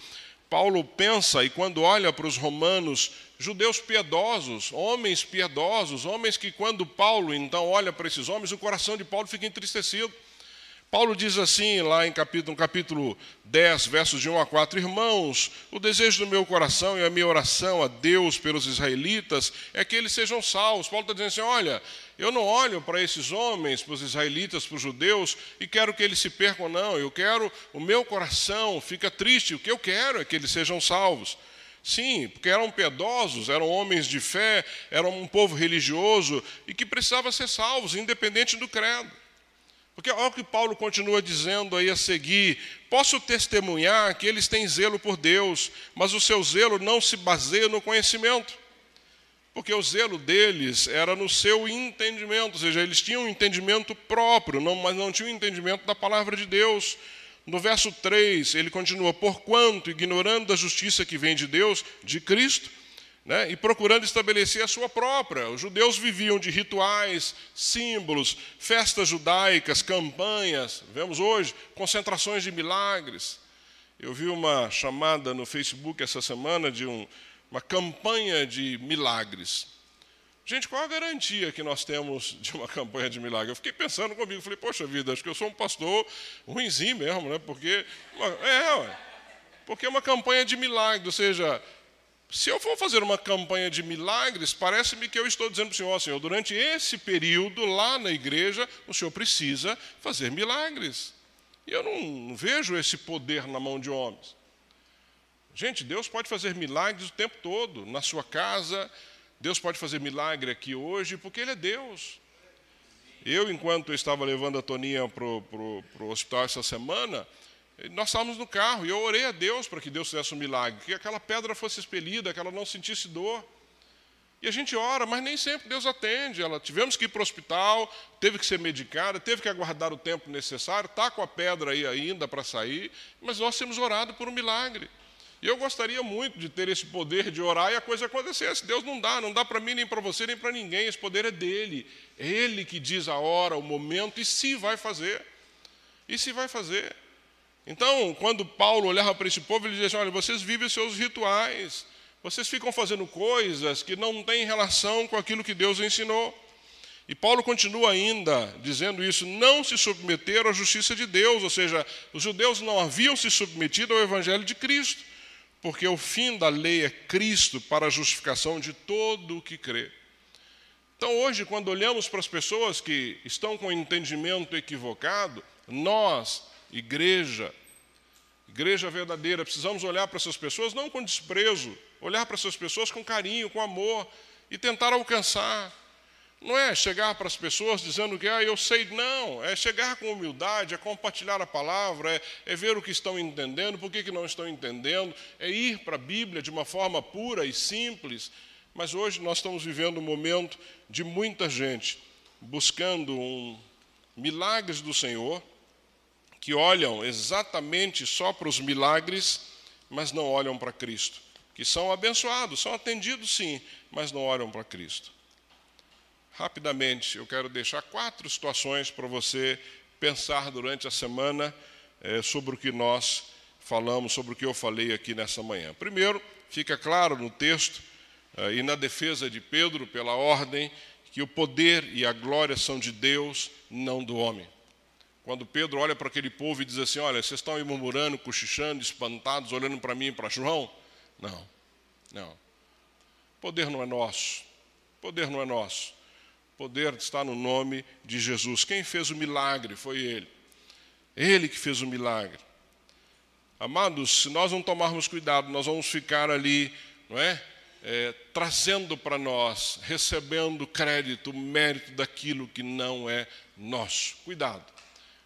Paulo pensa, e quando olha para os romanos, judeus piedosos, homens piedosos, homens que, quando Paulo então olha para esses homens, o coração de Paulo fica entristecido. Paulo diz assim, lá em capítulo, no capítulo 10, versos de 1 a 4, Irmãos, o desejo do meu coração e a minha oração a Deus pelos israelitas é que eles sejam salvos. Paulo está dizendo assim: olha, eu não olho para esses homens, para os israelitas, para os judeus, e quero que eles se percam, não. Eu quero, o meu coração fica triste, o que eu quero é que eles sejam salvos. Sim, porque eram piedosos, eram homens de fé, eram um povo religioso e que precisava ser salvos, independente do credo. Porque olha o que Paulo continua dizendo aí a seguir: posso testemunhar que eles têm zelo por Deus, mas o seu zelo não se baseia no conhecimento. Porque o zelo deles era no seu entendimento, ou seja, eles tinham um entendimento próprio, não, mas não tinham um entendimento da palavra de Deus. No verso 3, ele continua: Porquanto, ignorando a justiça que vem de Deus, de Cristo, né, e procurando estabelecer a sua própria. Os judeus viviam de rituais, símbolos, festas judaicas, campanhas, vemos hoje, concentrações de milagres. Eu vi uma chamada no Facebook essa semana de um, uma campanha de milagres. Gente, qual a garantia que nós temos de uma campanha de milagre? Eu fiquei pensando comigo, falei, poxa vida, acho que eu sou um pastor ruimzinho mesmo, né? Porque, é, porque é uma campanha de milagre, ou seja, Se eu for fazer uma campanha de milagres, parece-me que eu estou dizendo para o Senhor, Senhor, durante esse período lá na igreja, o Senhor precisa fazer milagres. E eu não vejo esse poder na mão de homens. Gente, Deus pode fazer milagres o tempo todo, na sua casa, Deus pode fazer milagre aqui hoje, porque Ele é Deus. Eu, enquanto estava levando a Toninha para o hospital essa semana, nós estávamos no carro e eu orei a Deus para que Deus fizesse um milagre, que aquela pedra fosse expelida, que ela não sentisse dor. E a gente ora, mas nem sempre Deus atende. Ela tivemos que ir para o hospital, teve que ser medicada, teve que aguardar o tempo necessário, está com a pedra aí ainda para sair, mas nós temos orado por um milagre. E eu gostaria muito de ter esse poder de orar e a coisa acontecesse. Deus não dá, não dá para mim, nem para você, nem para ninguém. Esse poder é dele. É ele que diz a hora, o momento e se vai fazer. E se vai fazer. Então, quando Paulo olhava para esse povo, ele dizia assim, olha, vocês vivem seus rituais, vocês ficam fazendo coisas que não têm relação com aquilo que Deus ensinou. E Paulo continua ainda dizendo isso: não se submeteram à justiça de Deus, ou seja, os judeus não haviam se submetido ao evangelho de Cristo, porque o fim da lei é Cristo para a justificação de todo o que crê. Então, hoje, quando olhamos para as pessoas que estão com entendimento equivocado, nós igreja, igreja verdadeira. Precisamos olhar para essas pessoas não com desprezo, olhar para essas pessoas com carinho, com amor e tentar alcançar. Não é chegar para as pessoas dizendo que ah, eu sei, não. É chegar com humildade, é compartilhar a palavra, é, é ver o que estão entendendo, por que, que não estão entendendo, é ir para a Bíblia de uma forma pura e simples. Mas hoje nós estamos vivendo um momento de muita gente buscando um milagres do Senhor, que olham exatamente só para os milagres, mas não olham para Cristo. Que são abençoados, são atendidos sim, mas não olham para Cristo. Rapidamente, eu quero deixar quatro situações para você pensar durante a semana é, sobre o que nós falamos, sobre o que eu falei aqui nessa manhã. Primeiro, fica claro no texto é, e na defesa de Pedro, pela ordem, que o poder e a glória são de Deus, não do homem. Quando Pedro olha para aquele povo e diz assim: Olha, vocês estão aí murmurando, cochichando, espantados, olhando para mim e para João? Não, não. Poder não é nosso. Poder não é nosso. Poder está no nome de Jesus. Quem fez o milagre foi Ele. Ele que fez o milagre. Amados, se nós não tomarmos cuidado, nós vamos ficar ali, não é? é trazendo para nós, recebendo crédito, mérito daquilo que não é nosso. Cuidado.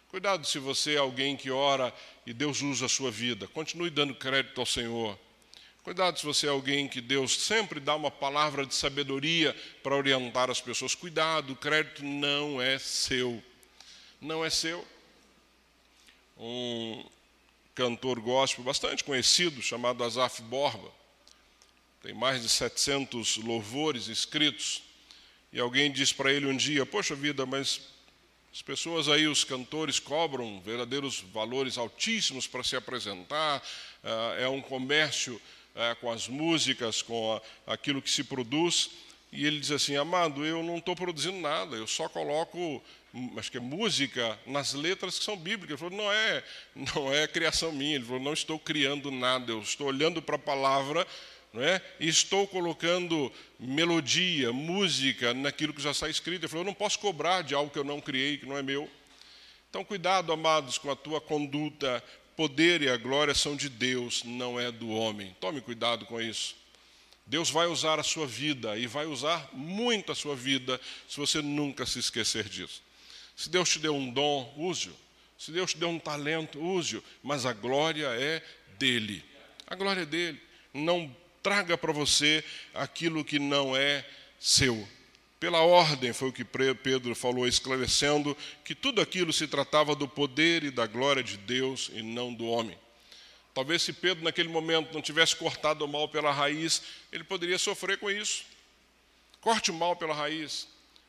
Cuidado se você é alguém que ora e Deus usa a sua vida. Continue dando crédito ao Senhor. Cuidado se você é alguém que Deus sempre dá uma palavra de sabedoria para orientar as pessoas. Cuidado, o crédito não é seu. Não é seu. Um cantor gospel bastante conhecido, chamado Azaf Borba, tem mais de 700 louvores escritos. E alguém disse para ele um dia: Poxa vida, mas as pessoas aí, os cantores, cobram verdadeiros valores altíssimos para se apresentar, ah, é um comércio ah, com as músicas, com aquilo que se produz. E ele diz assim: Amado, eu não estou produzindo nada, eu só coloco, acho que é música, nas letras que são bíblicas. Ele falou: Não é, não é criação minha. Ele falou: Não estou criando nada, eu estou olhando para a palavra não é? E estou colocando melodia, música naquilo que já está escrito. Ele falou: eu não posso cobrar de algo que eu não criei, que não é meu. Então, cuidado, amados, com a tua conduta. Poder e a glória são de Deus, não é do homem. Tome cuidado com isso. Deus vai usar a sua vida e vai usar muito a sua vida se você nunca se esquecer disso. Se Deus te deu um dom, use-o. Se Deus te deu um talento, use-o. Mas a glória é dele. A glória é dele. Não traga para você aquilo que não é seu. Pela ordem, foi o que Pedro falou, esclarecendo que tudo aquilo se tratava do poder e da glória de Deus e não do homem. Talvez se Pedro, naquele momento, não tivesse cortado o mal pela raiz, ele poderia sofrer com isso. Corte o mal pela raiz.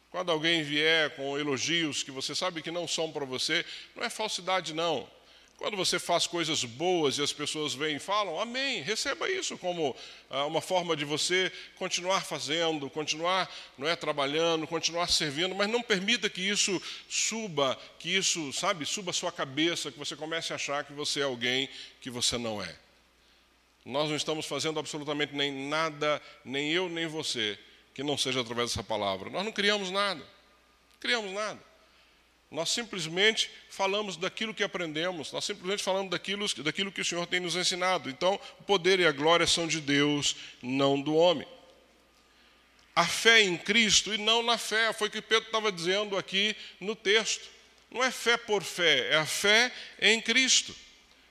Quando alguém vier com elogios que você sabe que não são para você, não é falsidade, não. Quando você faz coisas boas e as pessoas vêm e falam, amém, receba isso como ah, uma forma de você continuar fazendo, continuar não é, trabalhando, continuar servindo, mas não permita que isso suba, que isso, sabe, suba a sua cabeça, que você comece a achar que você é alguém que você não é. nós não estamos fazendo absolutamente nem nada, nem eu, nem você, que não seja através dessa palavra. Nós não criamos nada. Criamos nada. Nós simplesmente falamos daquilo que aprendemos, nós simplesmente falamos daquilo, daquilo que o Senhor tem nos ensinado. Então, o poder e a glória são de Deus, não do homem. A fé em Cristo e não na fé, foi o que Pedro estava dizendo aqui no texto. Não é fé por fé, é a fé em Cristo.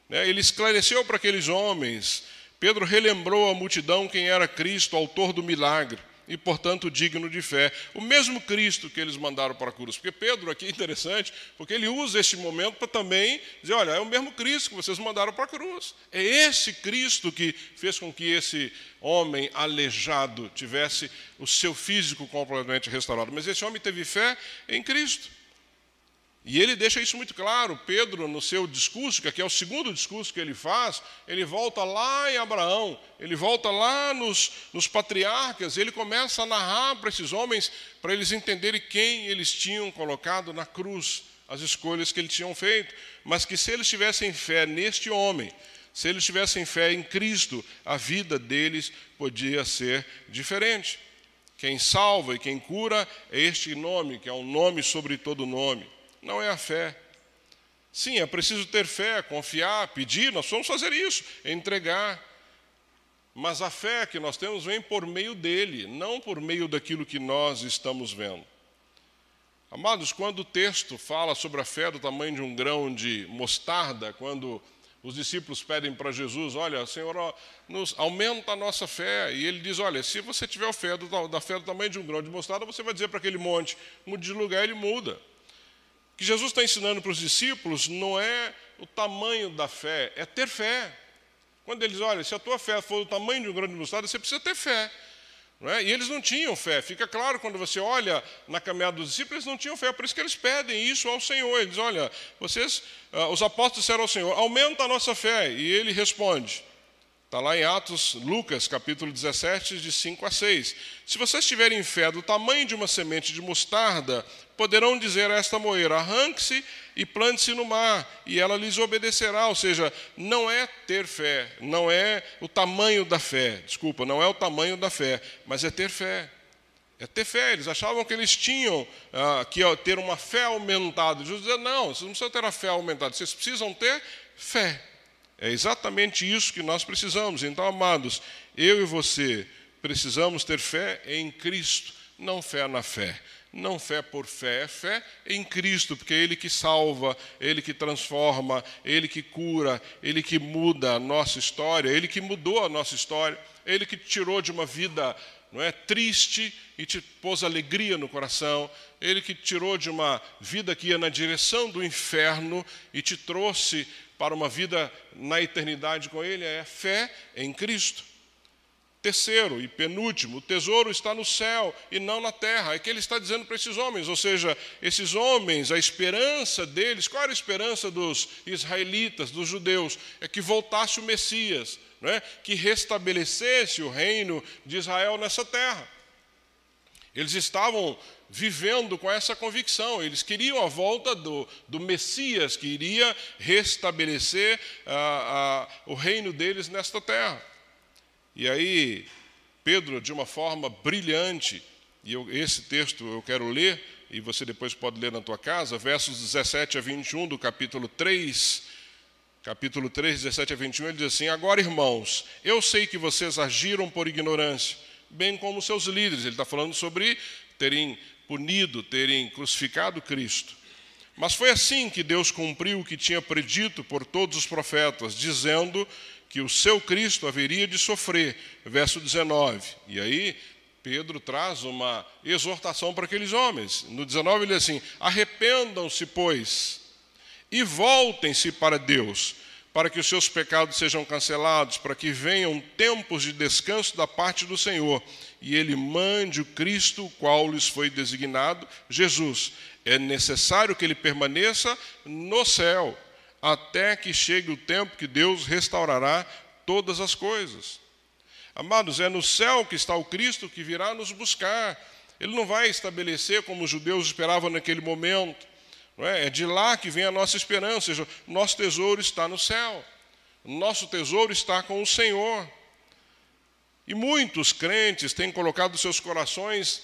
Né? Ele esclareceu para aqueles homens, Pedro relembrou à multidão quem era Cristo, autor do milagre e, portanto, digno de fé. O mesmo Cristo que eles mandaram para a cruz. Porque Pedro aqui é interessante, porque ele usa este momento para também dizer: olha, é o mesmo Cristo que vocês mandaram para a cruz. É esse Cristo que fez com que esse homem aleijado tivesse o seu físico completamente restaurado. Mas esse homem teve fé em Cristo. E ele deixa isso muito claro. Pedro, no seu discurso, que aqui é o segundo discurso que ele faz, ele volta lá em Abraão, ele volta lá nos, nos patriarcas, ele começa a narrar para esses homens, para eles entenderem quem eles tinham colocado na cruz, as escolhas que eles tinham feito. Mas que se eles tivessem fé neste homem, se eles tivessem fé em Cristo, a vida deles podia ser diferente. Quem salva e quem cura é este nome, que é um nome sobre todo nome não é a fé. Sim, é preciso ter fé, confiar, pedir, nós vamos fazer isso, entregar. Mas a fé que nós temos vem por meio dele, não por meio daquilo que nós estamos vendo. Amados, quando o texto fala sobre a fé do tamanho de um grão de mostarda, quando os discípulos pedem para Jesus: Olha, Senhor, nos aumenta a nossa fé. E ele diz: Olha, se você tiver fé do, da fé do tamanho de um grão de mostarda, você vai dizer para aquele monte: mude de lugar, ele muda que Jesus está ensinando para os discípulos não é o tamanho da fé, é ter fé. Quando eles olham, se a tua fé for do tamanho de um grande mostarda, você precisa ter fé. É? E eles não tinham fé. Fica claro quando você olha na caminhada dos discípulos, eles não tinham fé. Por isso que eles pedem isso ao Senhor. Eles, olha, vocês, uh, os apóstolos disseram ao Senhor, aumenta a nossa fé. E ele responde, Está lá em Atos, Lucas, capítulo 17, de 5 a 6. Se vocês tiverem fé do tamanho de uma semente de mostarda, poderão dizer a esta moeira: arranque-se e plante-se no mar, e ela lhes obedecerá. Ou seja, não é ter fé, não é o tamanho da fé, desculpa, não é o tamanho da fé, mas é ter fé. É ter fé. Eles achavam que eles tinham ah, que ter uma fé aumentada. Jesus dizia: não, vocês não precisam ter a fé aumentada, vocês precisam ter fé. É exatamente isso que nós precisamos. Então, amados, eu e você precisamos ter fé em Cristo, não fé na fé. Não fé por fé, é fé em Cristo, porque é Ele que salva, Ele que transforma, Ele que cura, Ele que muda a nossa história, Ele que mudou a nossa história, Ele que tirou de uma vida não é triste e te pôs alegria no coração, Ele que te tirou de uma vida que ia na direção do inferno e te trouxe para uma vida na eternidade com Ele é fé em Cristo. Terceiro e penúltimo, o tesouro está no céu e não na terra. É que ele está dizendo para esses homens, ou seja, esses homens, a esperança deles, qual era a esperança dos israelitas, dos judeus? É que voltasse o Messias, não é? que restabelecesse o reino de Israel nessa terra. Eles estavam vivendo com essa convicção. Eles queriam a volta do, do Messias que iria restabelecer ah, ah, o reino deles nesta terra. E aí, Pedro, de uma forma brilhante, e eu, esse texto eu quero ler, e você depois pode ler na tua casa, versos 17 a 21 do capítulo 3. Capítulo 3, 17 a 21, ele diz assim: Agora, irmãos, eu sei que vocês agiram por ignorância, bem como seus líderes. Ele está falando sobre terem punido, terem crucificado Cristo. Mas foi assim que Deus cumpriu o que tinha predito por todos os profetas, dizendo que o seu Cristo haveria de sofrer. Verso 19. E aí, Pedro traz uma exortação para aqueles homens. No 19 ele diz assim: Arrependam-se, pois, e voltem-se para Deus, para que os seus pecados sejam cancelados, para que venham tempos de descanso da parte do Senhor e ele mande o Cristo, o qual lhes foi designado, Jesus. É necessário que ele permaneça no céu, até que chegue o tempo que Deus restaurará todas as coisas. Amados, é no céu que está o Cristo que virá nos buscar. Ele não vai estabelecer como os judeus esperavam naquele momento. É? é de lá que vem a nossa esperança, ou seja, nosso tesouro está no céu. Nosso tesouro está com o Senhor. E muitos crentes têm colocado seus corações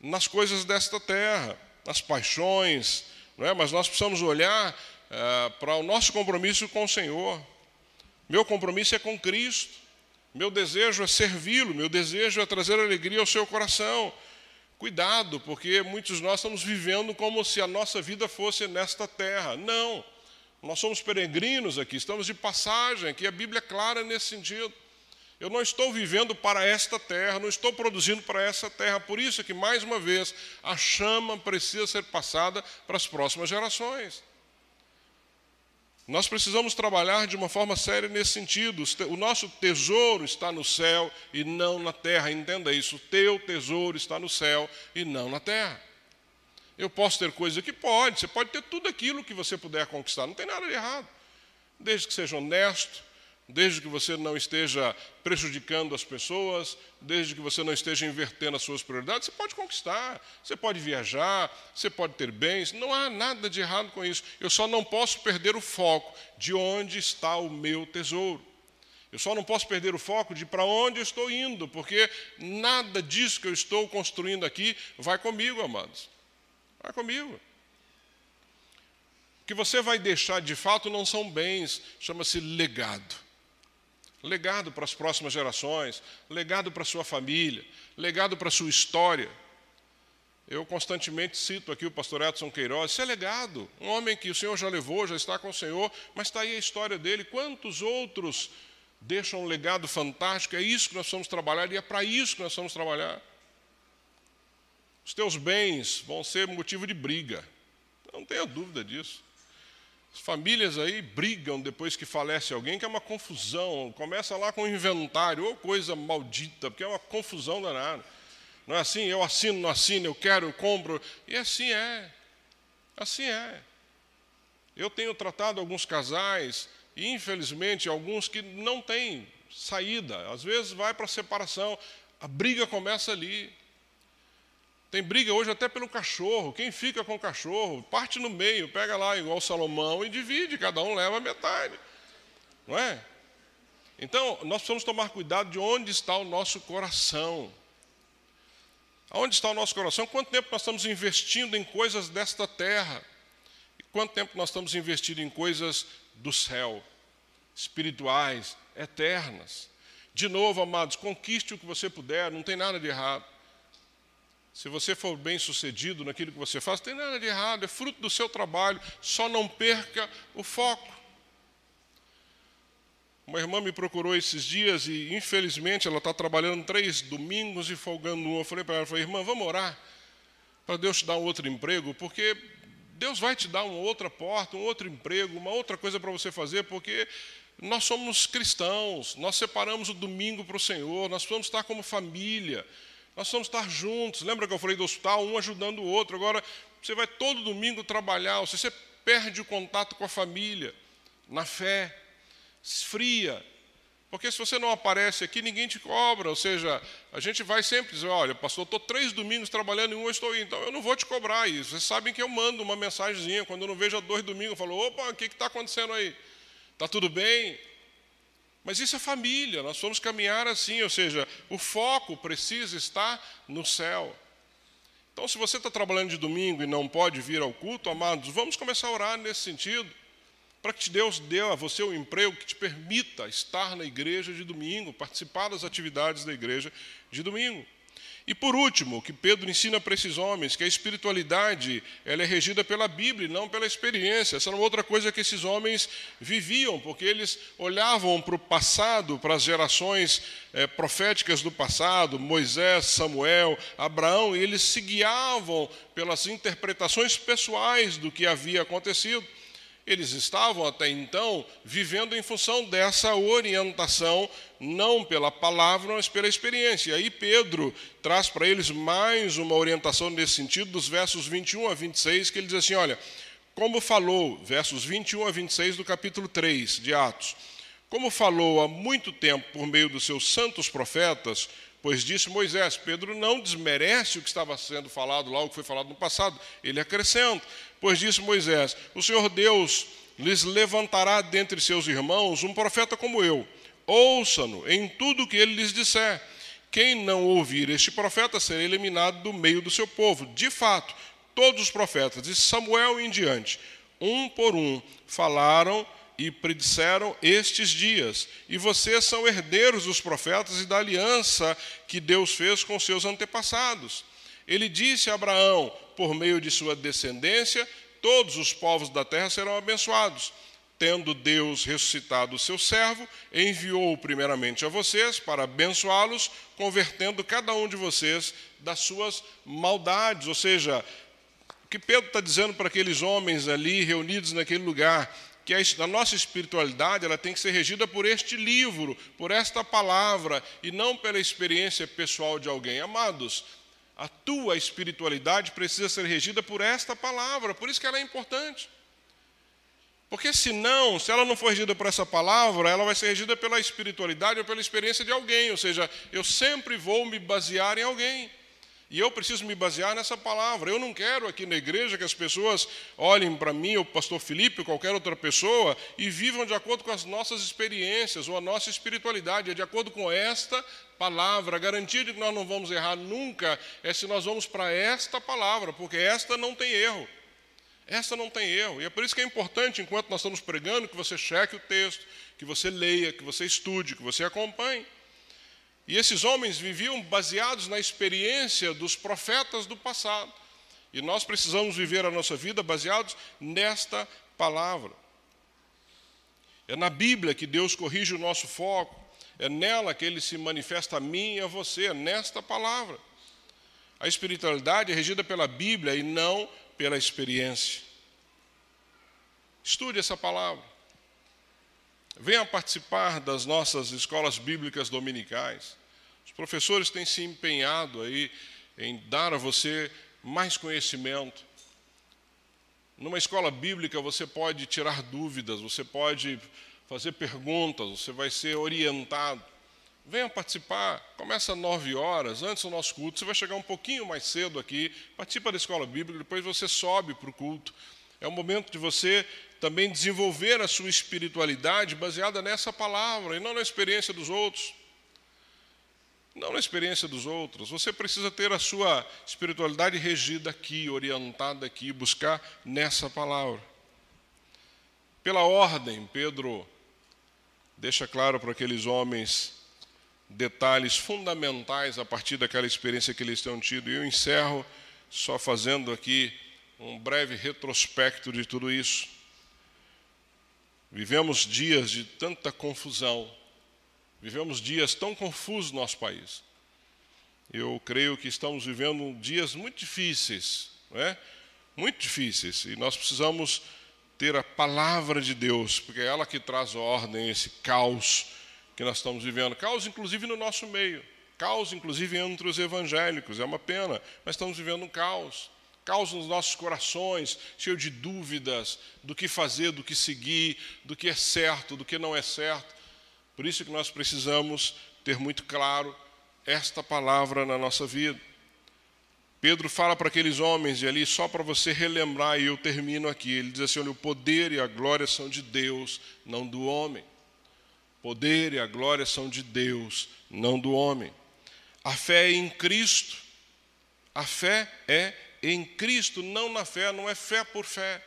nas coisas desta terra, nas paixões, não é? mas nós precisamos olhar é, para o nosso compromisso com o Senhor. Meu compromisso é com Cristo, meu desejo é servi-lo, meu desejo é trazer alegria ao seu coração. Cuidado, porque muitos de nós estamos vivendo como se a nossa vida fosse nesta terra. Não, nós somos peregrinos aqui, estamos de passagem, aqui a Bíblia é clara nesse sentido. Eu não estou vivendo para esta terra, não estou produzindo para essa terra. Por isso que, mais uma vez, a chama precisa ser passada para as próximas gerações. Nós precisamos trabalhar de uma forma séria nesse sentido. O nosso tesouro está no céu e não na terra. Entenda isso. O teu tesouro está no céu e não na terra. Eu posso ter coisa que pode, você pode ter tudo aquilo que você puder conquistar, não tem nada de errado. Desde que seja honesto, desde que você não esteja prejudicando as pessoas, desde que você não esteja invertendo as suas prioridades, você pode conquistar, você pode viajar, você pode ter bens, não há nada de errado com isso. Eu só não posso perder o foco de onde está o meu tesouro. Eu só não posso perder o foco de para onde eu estou indo, porque nada disso que eu estou construindo aqui vai comigo, amados. Vai comigo. O que você vai deixar de fato não são bens, chama-se legado legado para as próximas gerações, legado para a sua família, legado para a sua história. Eu constantemente cito aqui o pastor Edson Queiroz, isso é legado. Um homem que o Senhor já levou, já está com o Senhor, mas está aí a história dele. Quantos outros deixam um legado fantástico? É isso que nós vamos trabalhar e é para isso que nós vamos trabalhar. Os teus bens vão ser motivo de briga, não tenha dúvida disso. As famílias aí brigam depois que falece alguém, que é uma confusão. Começa lá com o inventário, ou coisa maldita, porque é uma confusão danada. Não é assim, eu assino, não assino, eu quero, eu compro. E assim é. Assim é. Eu tenho tratado alguns casais, e infelizmente alguns que não têm saída. Às vezes vai para a separação. A briga começa ali. Tem briga hoje até pelo cachorro. Quem fica com o cachorro, parte no meio, pega lá igual Salomão e divide, cada um leva metade. Não é? Então, nós precisamos tomar cuidado de onde está o nosso coração. Aonde está o nosso coração? Quanto tempo nós estamos investindo em coisas desta terra? E quanto tempo nós estamos investindo em coisas do céu, espirituais, eternas? De novo, amados, conquiste o que você puder, não tem nada de errado. Se você for bem sucedido naquilo que você faz, não tem nada de errado, é fruto do seu trabalho, só não perca o foco. Uma irmã me procurou esses dias e, infelizmente, ela está trabalhando três domingos e folgando um. Eu falei para ela, falei, irmã, vamos orar para Deus te dar um outro emprego, porque Deus vai te dar uma outra porta, um outro emprego, uma outra coisa para você fazer, porque nós somos cristãos, nós separamos o domingo para o Senhor, nós precisamos estar como família. Nós vamos estar juntos. Lembra que eu falei do hospital, um ajudando o outro. Agora, você vai todo domingo trabalhar, você perde o contato com a família, na fé, esfria. Porque se você não aparece aqui, ninguém te cobra. Ou seja, a gente vai sempre dizer: olha, pastor, estou três domingos trabalhando e um eu estou indo. Então eu não vou te cobrar isso. Vocês sabem que eu mando uma mensagenzinha. Quando eu não vejo há dois domingos, eu falo: opa, o que está acontecendo aí? Está tudo bem? Mas isso é família, nós vamos caminhar assim, ou seja, o foco precisa estar no céu. Então, se você está trabalhando de domingo e não pode vir ao culto, amados, vamos começar a orar nesse sentido, para que Deus dê a você um emprego que te permita estar na igreja de domingo, participar das atividades da igreja de domingo. E por último, que Pedro ensina para esses homens, que a espiritualidade ela é regida pela Bíblia, não pela experiência. Essa era uma outra coisa que esses homens viviam, porque eles olhavam para o passado, para as gerações é, proféticas do passado, Moisés, Samuel, Abraão, e eles se guiavam pelas interpretações pessoais do que havia acontecido. Eles estavam até então vivendo em função dessa orientação, não pela palavra, mas pela experiência. E aí Pedro traz para eles mais uma orientação nesse sentido, dos versos 21 a 26, que ele diz assim: olha, como falou, versos 21 a 26 do capítulo 3 de Atos, como falou há muito tempo por meio dos seus santos profetas, Pois disse Moisés, Pedro não desmerece o que estava sendo falado lá, o que foi falado no passado, ele acrescenta. Pois disse Moisés: O Senhor Deus lhes levantará dentre seus irmãos um profeta como eu. Ouça-no em tudo que ele lhes disser. Quem não ouvir este profeta será eliminado do meio do seu povo. De fato, todos os profetas, de Samuel em diante, um por um, falaram e predisseram estes dias. E vocês são herdeiros dos profetas e da aliança que Deus fez com seus antepassados. Ele disse a Abraão, por meio de sua descendência, todos os povos da terra serão abençoados. Tendo Deus ressuscitado o seu servo, enviou-o primeiramente a vocês para abençoá-los, convertendo cada um de vocês das suas maldades. Ou seja, o que Pedro está dizendo para aqueles homens ali reunidos naquele lugar, que a nossa espiritualidade ela tem que ser regida por este livro, por esta palavra, e não pela experiência pessoal de alguém. Amados, a tua espiritualidade precisa ser regida por esta palavra, por isso que ela é importante. Porque senão, se ela não for regida por essa palavra, ela vai ser regida pela espiritualidade ou pela experiência de alguém, ou seja, eu sempre vou me basear em alguém. E eu preciso me basear nessa palavra. Eu não quero aqui na igreja que as pessoas olhem para mim, o pastor Felipe, ou qualquer outra pessoa, e vivam de acordo com as nossas experiências ou a nossa espiritualidade. É de acordo com esta palavra. A garantia de que nós não vamos errar nunca é se nós vamos para esta palavra, porque esta não tem erro. Esta não tem erro. E é por isso que é importante, enquanto nós estamos pregando, que você cheque o texto, que você leia, que você estude, que você acompanhe. E esses homens viviam baseados na experiência dos profetas do passado. E nós precisamos viver a nossa vida baseados nesta palavra. É na Bíblia que Deus corrige o nosso foco, é nela que ele se manifesta a mim e a você, é nesta palavra. A espiritualidade é regida pela Bíblia e não pela experiência. Estude essa palavra. Venha participar das nossas escolas bíblicas dominicais. Os professores têm se empenhado aí em dar a você mais conhecimento. Numa escola bíblica você pode tirar dúvidas, você pode fazer perguntas, você vai ser orientado. Venha participar, começa às nove horas, antes do nosso culto, você vai chegar um pouquinho mais cedo aqui, participa da escola bíblica, depois você sobe para o culto. É o momento de você também desenvolver a sua espiritualidade baseada nessa palavra e não na experiência dos outros não na experiência dos outros. Você precisa ter a sua espiritualidade regida aqui, orientada aqui, buscar nessa palavra. Pela ordem, Pedro deixa claro para aqueles homens detalhes fundamentais a partir daquela experiência que eles tenham tido. E eu encerro só fazendo aqui um breve retrospecto de tudo isso. Vivemos dias de tanta confusão, Vivemos dias tão confusos no nosso país. Eu creio que estamos vivendo dias muito difíceis, não é? Muito difíceis. E nós precisamos ter a palavra de Deus, porque é ela que traz ordem esse caos que nós estamos vivendo. Caos, inclusive, no nosso meio. Caos, inclusive, entre os evangélicos. É uma pena, mas estamos vivendo um caos. Caos nos nossos corações, cheio de dúvidas do que fazer, do que seguir, do que é certo, do que não é certo. Por isso que nós precisamos ter muito claro esta palavra na nossa vida. Pedro fala para aqueles homens, e ali, só para você relembrar, e eu termino aqui, ele diz assim: olha, o poder e a glória são de Deus, não do homem. Poder e a glória são de Deus, não do homem. A fé é em Cristo. A fé é em Cristo, não na fé, não é fé por fé.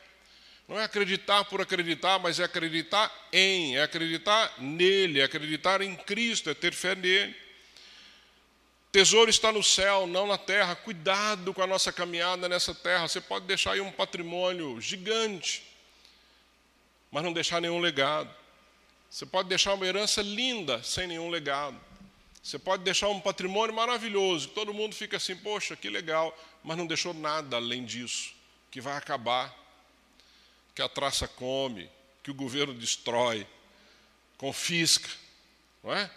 Não é acreditar por acreditar, mas é acreditar em, é acreditar nele, é acreditar em Cristo, é ter fé nele. Tesouro está no céu, não na terra. Cuidado com a nossa caminhada nessa terra. Você pode deixar aí um patrimônio gigante, mas não deixar nenhum legado. Você pode deixar uma herança linda sem nenhum legado. Você pode deixar um patrimônio maravilhoso, todo mundo fica assim, poxa, que legal, mas não deixou nada além disso, que vai acabar que a traça come, que o governo destrói, confisca, não é?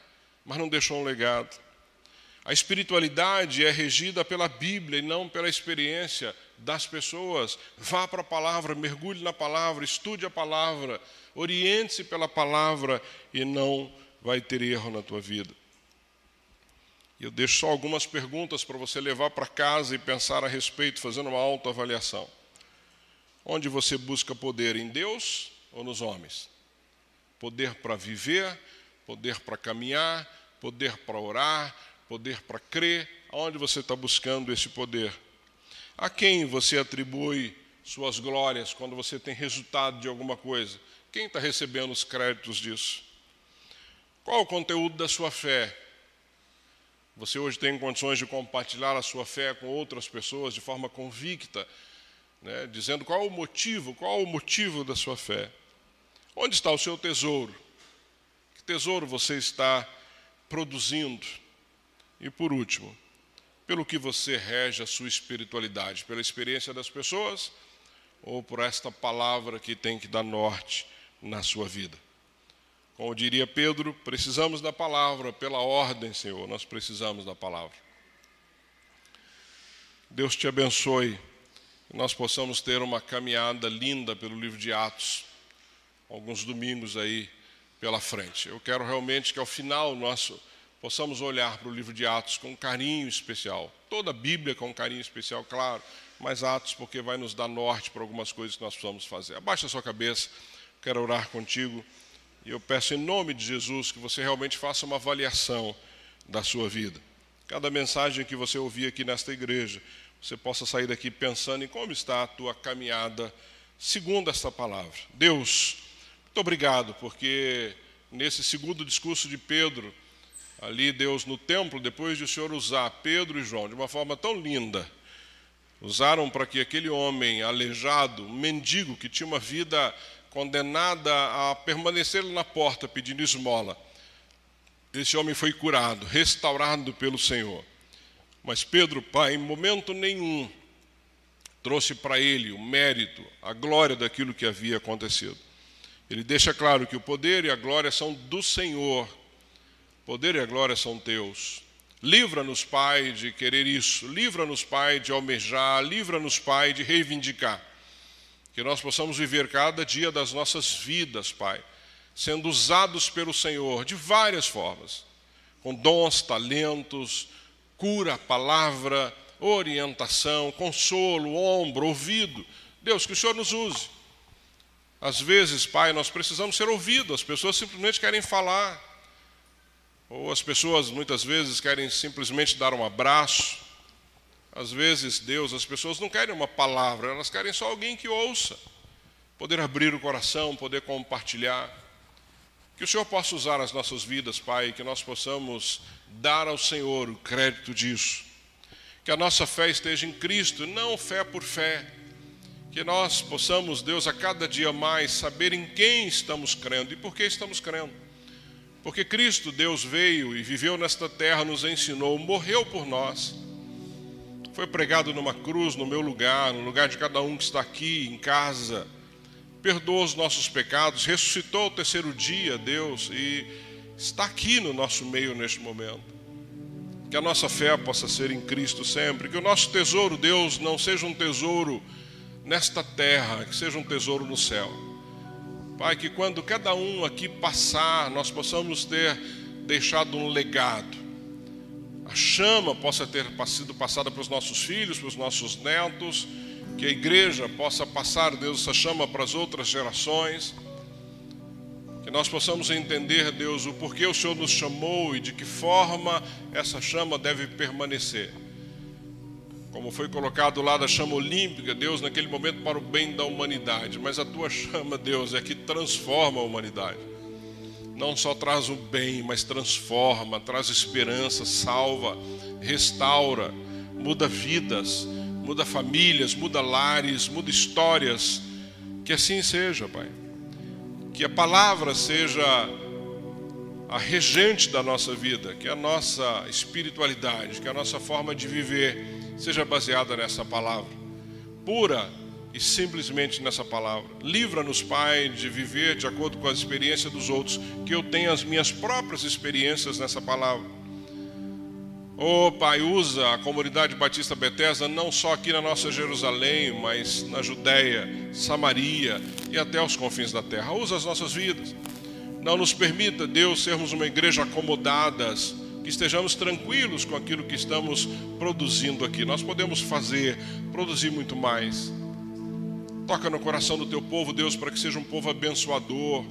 Mas não deixou um legado. A espiritualidade é regida pela Bíblia e não pela experiência das pessoas. Vá para a palavra, mergulhe na palavra, estude a palavra, oriente-se pela palavra e não vai ter erro na tua vida. Eu deixo só algumas perguntas para você levar para casa e pensar a respeito, fazendo uma autoavaliação. Onde você busca poder em Deus ou nos homens? Poder para viver, poder para caminhar, poder para orar, poder para crer. Aonde você está buscando esse poder? A quem você atribui suas glórias quando você tem resultado de alguma coisa? Quem está recebendo os créditos disso? Qual o conteúdo da sua fé? Você hoje tem condições de compartilhar a sua fé com outras pessoas de forma convicta, né, dizendo qual o motivo, qual o motivo da sua fé. Onde está o seu tesouro? Que tesouro você está produzindo? E por último, pelo que você rege a sua espiritualidade? Pela experiência das pessoas ou por esta palavra que tem que dar norte na sua vida? Como diria Pedro, precisamos da palavra, pela ordem, Senhor, nós precisamos da palavra. Deus te abençoe, nós possamos ter uma caminhada linda pelo livro de Atos, alguns domingos aí pela frente. Eu quero realmente que ao final nosso possamos olhar para o livro de Atos com um carinho especial. Toda a Bíblia com um carinho especial, claro, mas Atos porque vai nos dar norte para algumas coisas que nós precisamos fazer. Abaixa a sua cabeça, quero orar contigo. E eu peço em nome de Jesus que você realmente faça uma avaliação da sua vida. Cada mensagem que você ouvir aqui nesta igreja, você possa sair daqui pensando em como está a tua caminhada segundo esta palavra. Deus, muito obrigado, porque nesse segundo discurso de Pedro, ali Deus no templo, depois de o Senhor usar Pedro e João de uma forma tão linda, usaram para que aquele homem aleijado, mendigo que tinha uma vida condenada a permanecer na porta pedindo esmola. Esse homem foi curado, restaurado pelo Senhor. Mas Pedro, pai, em momento nenhum trouxe para ele o mérito, a glória daquilo que havia acontecido. Ele deixa claro que o poder e a glória são do Senhor. O poder e a glória são teus. Livra-nos, Pai, de querer isso. Livra-nos, Pai, de almejar. Livra-nos, Pai, de reivindicar. Que nós possamos viver cada dia das nossas vidas, Pai, sendo usados pelo Senhor de várias formas, com dons, talentos, cura, palavra, orientação, consolo, ombro, ouvido. Deus, que o Senhor nos use. Às vezes, Pai, nós precisamos ser ouvidos, as pessoas simplesmente querem falar, ou as pessoas muitas vezes querem simplesmente dar um abraço, às vezes, Deus, as pessoas não querem uma palavra, elas querem só alguém que ouça, poder abrir o coração, poder compartilhar. Que o Senhor possa usar as nossas vidas, Pai, que nós possamos dar ao Senhor o crédito disso. Que a nossa fé esteja em Cristo, não fé por fé. Que nós possamos, Deus, a cada dia mais saber em quem estamos crendo e por que estamos crendo. Porque Cristo, Deus, veio e viveu nesta terra, nos ensinou, morreu por nós foi pregado numa cruz no meu lugar, no lugar de cada um que está aqui em casa. Perdoa os nossos pecados, ressuscitou ao terceiro dia, Deus, e está aqui no nosso meio neste momento. Que a nossa fé possa ser em Cristo sempre, que o nosso tesouro, Deus, não seja um tesouro nesta terra, que seja um tesouro no céu. Pai, que quando cada um aqui passar, nós possamos ter deixado um legado a chama possa ter sido passada para os nossos filhos, para os nossos netos, que a igreja possa passar, Deus, essa chama para as outras gerações, que nós possamos entender, Deus, o porquê o Senhor nos chamou e de que forma essa chama deve permanecer. Como foi colocado lá da chama olímpica, Deus, naquele momento para o bem da humanidade, mas a tua chama, Deus, é que transforma a humanidade. Não só traz o bem, mas transforma, traz esperança, salva, restaura, muda vidas, muda famílias, muda lares, muda histórias. Que assim seja, Pai. Que a palavra seja a regente da nossa vida, que a nossa espiritualidade, que a nossa forma de viver seja baseada nessa palavra. Pura, e simplesmente nessa palavra. Livra-nos, Pai, de viver de acordo com a experiência dos outros, que eu tenha as minhas próprias experiências nessa palavra. Oh, Pai, usa a comunidade Batista Bethesda não só aqui na nossa Jerusalém, mas na Judéia, Samaria e até os confins da terra. Usa as nossas vidas. Não nos permita, Deus, sermos uma igreja acomodadas, que estejamos tranquilos com aquilo que estamos produzindo aqui. Nós podemos fazer, produzir muito mais Toca no coração do teu povo, Deus, para que seja um povo abençoador.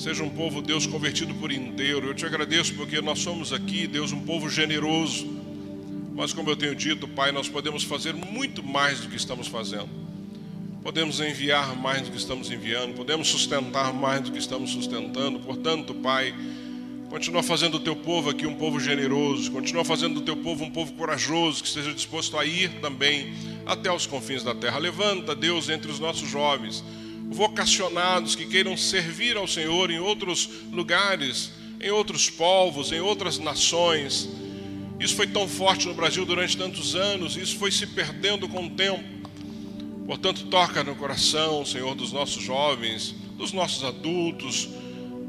Seja um povo, Deus, convertido por inteiro. Eu te agradeço porque nós somos aqui, Deus, um povo generoso. Mas, como eu tenho dito, Pai, nós podemos fazer muito mais do que estamos fazendo. Podemos enviar mais do que estamos enviando, podemos sustentar mais do que estamos sustentando. Portanto, Pai, continua fazendo o teu povo aqui um povo generoso, continua fazendo do teu povo um povo corajoso, que esteja disposto a ir também até os confins da terra. Levanta, Deus, entre os nossos jovens, vocacionados que queiram servir ao Senhor em outros lugares, em outros povos, em outras nações. Isso foi tão forte no Brasil durante tantos anos, isso foi se perdendo com o tempo. Portanto, toca no coração, Senhor, dos nossos jovens, dos nossos adultos.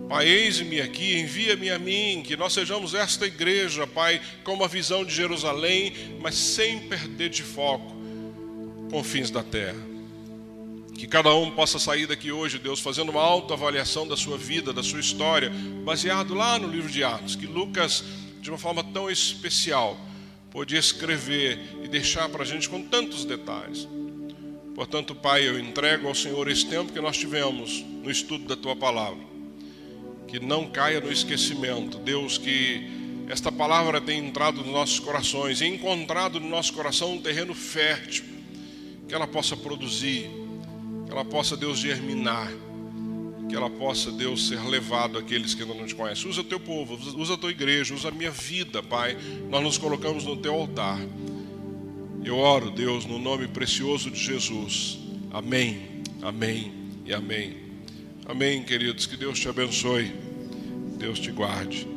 Pai, eis-me aqui, envia-me a mim, que nós sejamos esta igreja, Pai, com uma visão de Jerusalém, mas sem perder de foco confins da terra. Que cada um possa sair daqui hoje, Deus, fazendo uma autoavaliação da sua vida, da sua história, baseado lá no livro de Atos, que Lucas, de uma forma tão especial, pôde escrever e deixar para a gente com tantos detalhes. Portanto, Pai, eu entrego ao Senhor esse tempo que nós tivemos no estudo da tua palavra. Que não caia no esquecimento, Deus, que esta palavra tenha entrado nos nossos corações e encontrado no nosso coração um terreno fértil, que ela possa produzir, que ela possa, Deus, germinar, que ela possa, Deus, ser levado àqueles que ainda não te conhecem. Usa teu povo, usa a tua igreja, usa a minha vida, Pai. Nós nos colocamos no teu altar. Eu oro, Deus, no nome precioso de Jesus. Amém, amém e amém. Amém, queridos. Que Deus te abençoe. Deus te guarde.